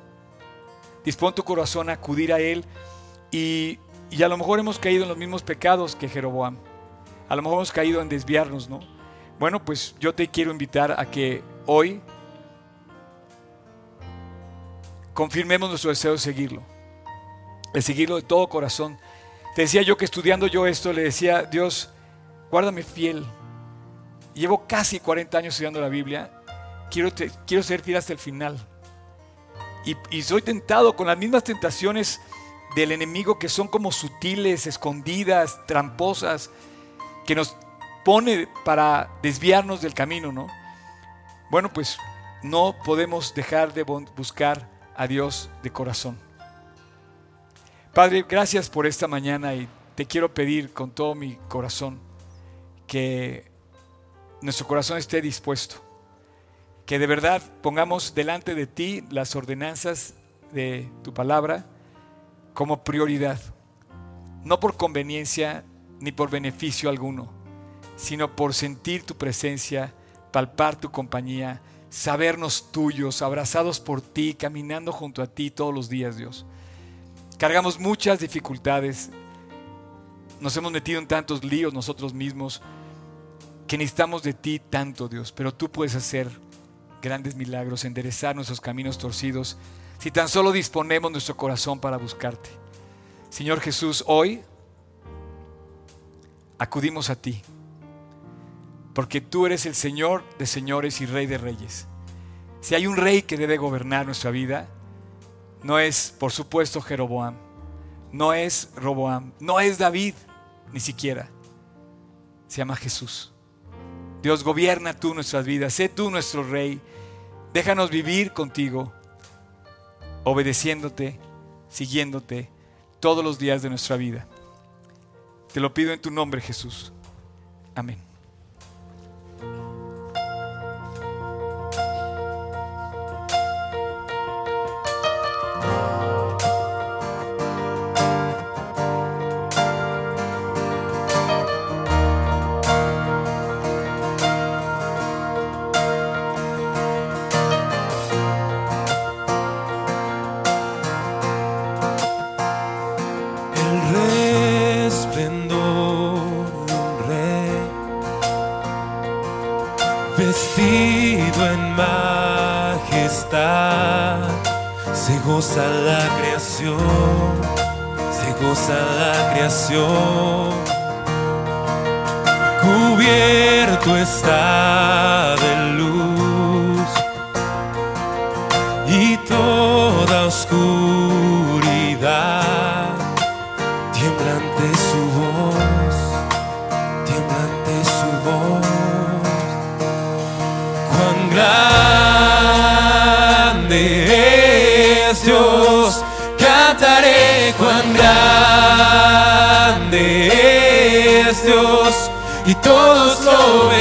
Dispón tu corazón a acudir a Él. Y, a lo mejor hemos caído en los mismos pecados que Jeroboam. A lo mejor hemos caído en desviarnos, ¿no? Bueno, pues yo te quiero invitar a que hoy confirmemos nuestro deseo de seguirlo. De seguirlo de todo corazón. Te decía yo que estudiando yo esto, le decía, Dios, guárdame fiel. Llevo casi 40 años estudiando la Biblia quiero, ser fiel hasta el final. Y, soy tentado con las mismas tentaciones del enemigo que son como sutiles, escondidas, tramposas, que nos pone para desviarnos del camino, ¿no? Bueno, pues no podemos dejar de buscar a Dios de corazón. Padre, gracias por esta mañana y te quiero pedir con todo mi corazón que nuestro corazón esté dispuesto, que de verdad pongamos delante de ti las ordenanzas de tu palabra como prioridad, no por conveniencia ni por beneficio alguno, sino por sentir tu presencia, palpar tu compañía, sabernos tuyos, abrazados por ti, caminando junto a ti todos los días, Dios. Cargamos muchas dificultades, nos hemos metido en tantos líos nosotros mismos, que necesitamos de ti tanto, Dios, pero tú puedes hacer grandes milagros, enderezar nuestros caminos torcidos, si tan solo disponemos nuestro corazón para buscarte. Señor Jesús, hoy acudimos a ti, porque tú eres el Señor de señores y Rey de reyes. Si hay un rey que debe gobernar nuestra vida, no es, por supuesto, Jeroboam, no es Roboam, no es David, ni siquiera. Se llama Jesús. Dios, gobierna tú nuestras vidas, sé tú nuestro rey. Déjanos vivir contigo, obedeciéndote, siguiéndote todos los días de nuestra vida. Te lo pido en tu nombre, Jesús. Amén. Goza la creación, se goza la creación. Cubierto está de y todos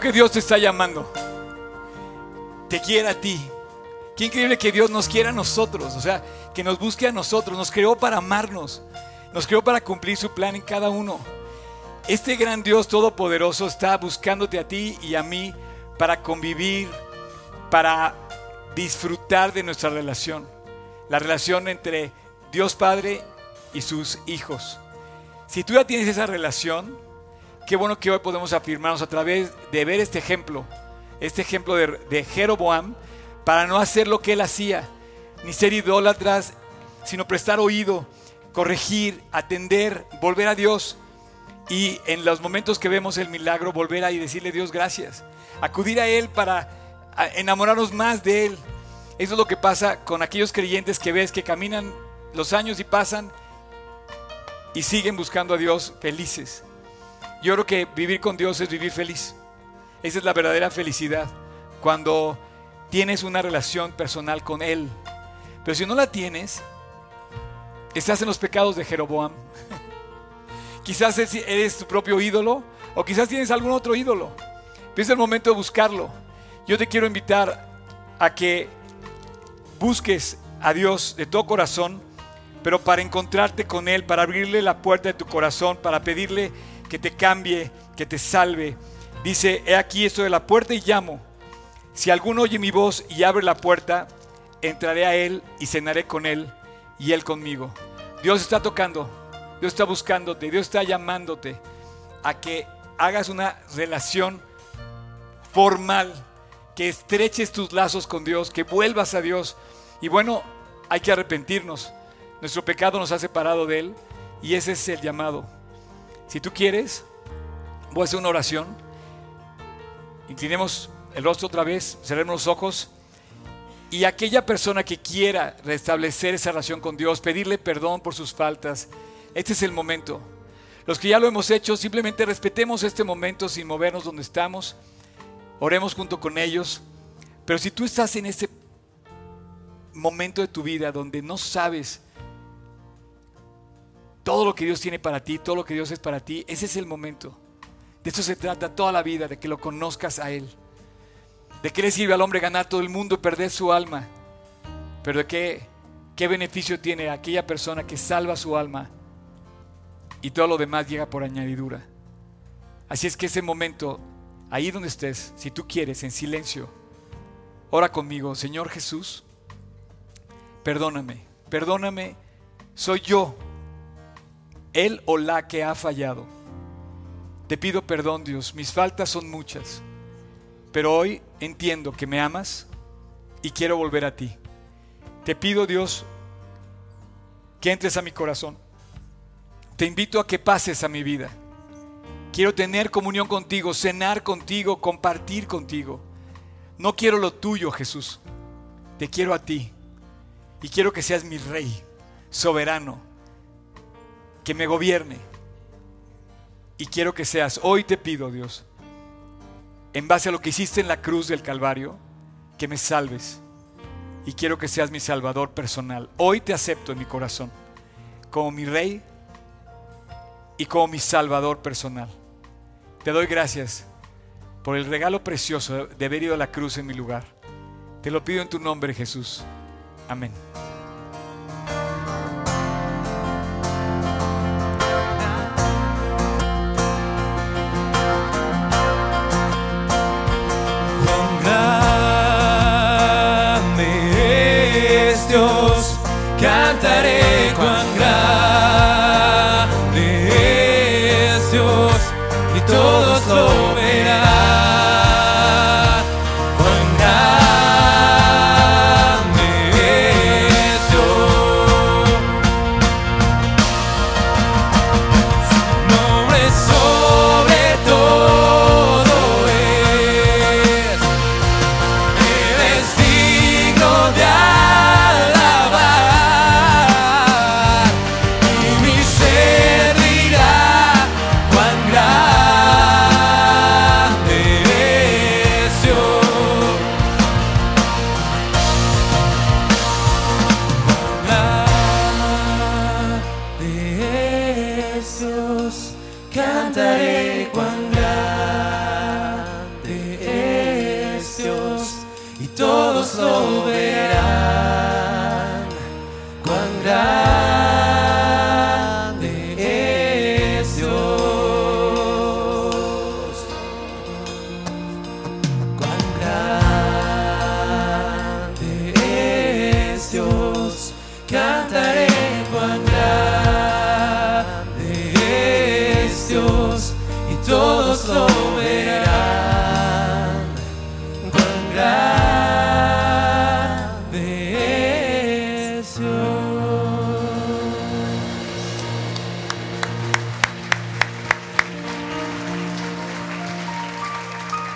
Que Dios te está llamando. Te quiere a ti. Qué increíble que Dios nos quiera a nosotros, o sea, que nos busque a nosotros, nos creó para amarnos, nos creó para cumplir su plan en cada uno. Este gran Dios todopoderoso está buscándote a ti y a mí para convivir, para disfrutar de nuestra relación. la relación entre Dios Padre y sus hijos. Si tú ya tienes esa relación, qué bueno que hoy podemos afirmarnos a través de ver este ejemplo, este ejemplo de, Jeroboam, para no hacer lo que él hacía, ni ser idólatras, sino prestar oído, corregir, atender, volver a Dios y en los momentos que vemos el milagro volver a y decirle Dios gracias, acudir a Él para enamorarnos más de Él. Eso es lo que pasa con aquellos creyentes que ves que caminan los años y pasan y siguen buscando a Dios felices. Yo creo que vivir con Dios es vivir feliz. Esa es la verdadera felicidad. Cuando tienes una relación personal con Él. Pero si no la tienes, estás en los pecados de Jeroboam. quizás eres tu propio ídolo o quizás tienes algún otro ídolo. Es el momento de buscarlo. Yo te quiero invitar a que busques a Dios de todo corazón, pero para encontrarte con Él, para abrirle la puerta de tu corazón, para pedirle que te cambie, que te salve. Dice, he aquí estoy de la puerta y llamo. Si alguno oye mi voz y abre la puerta, entraré a Él y cenaré con Él y Él conmigo. Dios está tocando, Dios está buscándote, Dios está llamándote a que hagas una relación formal, que estreches tus lazos con Dios, que vuelvas a Dios. Y bueno, hay que arrepentirnos. Nuestro pecado nos ha separado de Él y ese es el llamado. Si tú quieres, voy a hacer una oración. Inclinemos el rostro otra vez, cerremos los ojos. Y aquella persona que quiera restablecer esa relación con Dios, pedirle perdón por sus faltas, este es el momento. Los que ya lo hemos hecho, simplemente respetemos este momento sin movernos donde estamos. Oremos junto con ellos. Pero si tú estás en este momento de tu vida donde no sabes todo lo que Dios tiene para ti, todo lo que Dios es para ti, ese es el momento. De eso se trata toda la vida, de que lo conozcas a Él. ¿De qué le sirve al hombre ganar todo el mundo y perder su alma? Pero de qué, qué beneficio tiene aquella persona que salva su alma y todo lo demás llega por añadidura. Así es que ese momento, ahí donde estés, si tú quieres, en silencio, ora conmigo, Señor Jesús, perdóname, perdóname, soy yo, él o la que ha fallado. Te pido perdón, Dios, mis faltas son muchas. Pero hoy entiendo que me amas y quiero volver a ti. Te pido, Dios, que entres a mi corazón. Te invito a que pases a mi vida. Quiero tener comunión contigo, cenar contigo, compartir contigo. No quiero lo tuyo, Jesús. Te quiero a ti. Y quiero que seas mi rey, soberano, que me gobierne. Y quiero que seas, hoy te pido, Dios, en base a lo que hiciste en la cruz del Calvario, que me salves. Y quiero que seas mi Salvador personal. Hoy te acepto en mi corazón como mi Rey y como mi Salvador personal. Te doy gracias por el regalo precioso de haber ido a la cruz en mi lugar. Te lo pido en tu nombre, Jesús. Amén.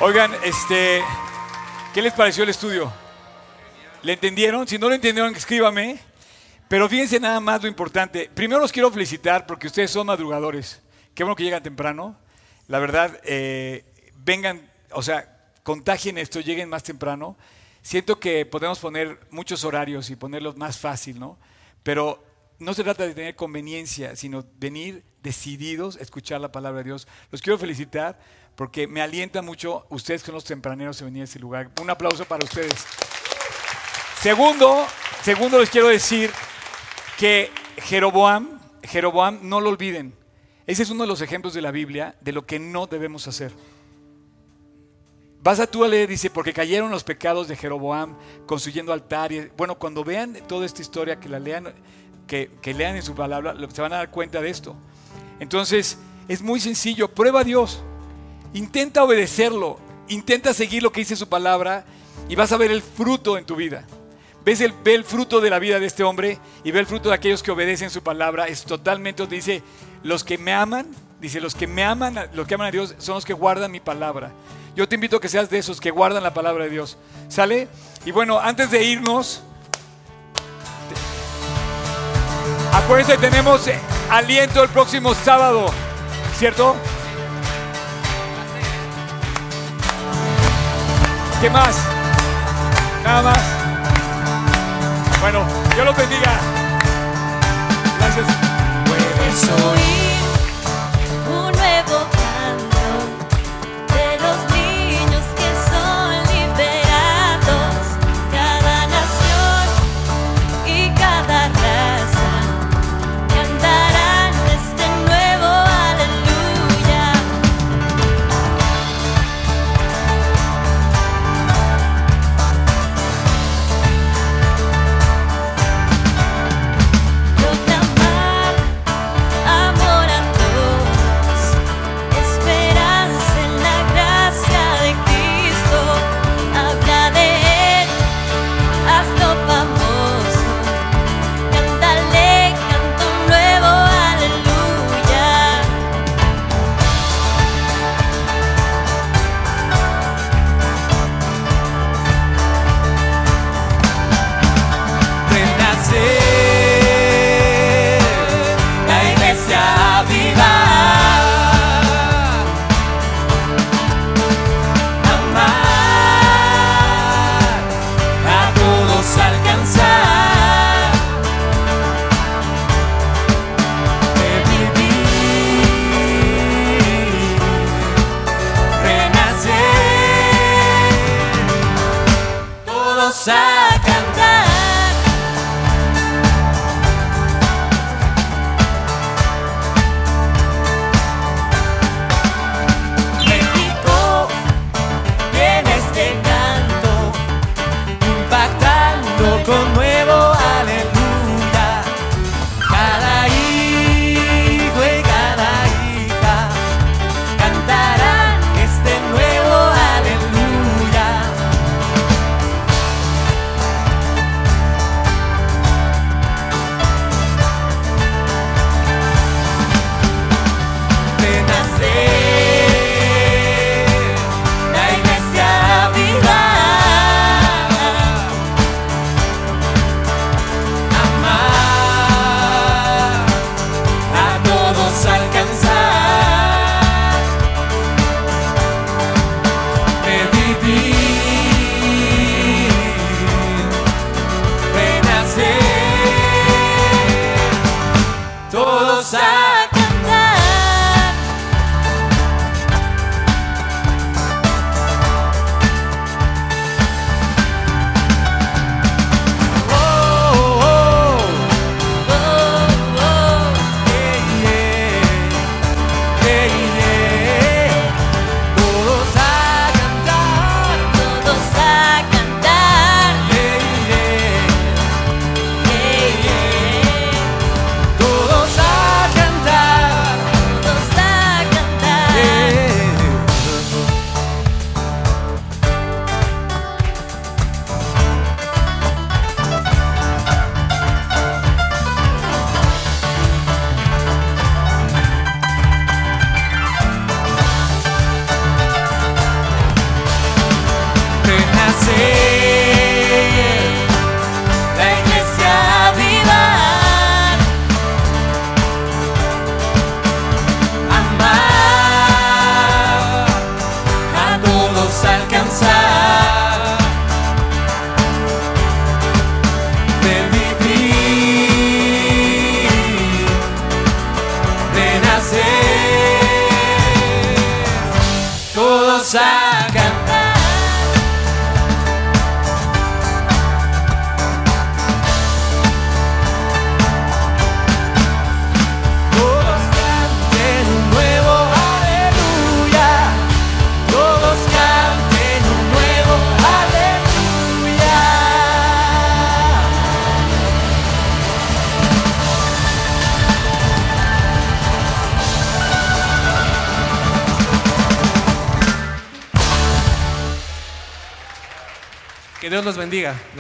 Oigan, este, ¿qué les pareció el estudio? ¿Le entendieron? Si no lo entendieron, escríbame. Pero fíjense nada más lo importante. Primero los quiero felicitar porque ustedes son madrugadores. Qué bueno que llegan temprano. La verdad, eh, vengan, o sea, contagien esto, lleguen más temprano. Siento que podemos poner muchos horarios y ponerlos más fácil, ¿no? Pero no se trata de tener conveniencia, sino venir decididos a escuchar la palabra de Dios. Los quiero felicitar porque me alienta mucho ustedes que son los tempraneros en venir a ese lugar. Un aplauso para ustedes. Segundo, segundo les quiero decir que Jeroboam, Jeroboam, no lo olviden. Ese es uno de los ejemplos de la Biblia de lo que no debemos hacer. Vas a tú a leer, dice, porque cayeron los pecados de Jeroboam construyendo altares. Bueno, cuando vean toda esta historia, que la lean, que, que lean en su palabra, se van a dar cuenta de esto. Entonces, es muy sencillo, prueba a Dios. Intenta obedecerlo, intenta seguir lo que dice su palabra y vas a ver el fruto en tu vida. Ves el, ve el fruto de la vida de este hombre y ve el fruto de aquellos que obedecen su palabra. Es totalmente, dice, los que me aman, dice, los que me aman, los que aman a Dios son los que guardan mi palabra. Yo te invito a que seas de esos que guardan la palabra de Dios. ¿Sale? Y bueno, antes de irnos, acuérdense, tenemos eh, aliento el próximo sábado, ¿cierto? ¿Qué más? Nada más. Bueno, Dios los bendiga. Gracias.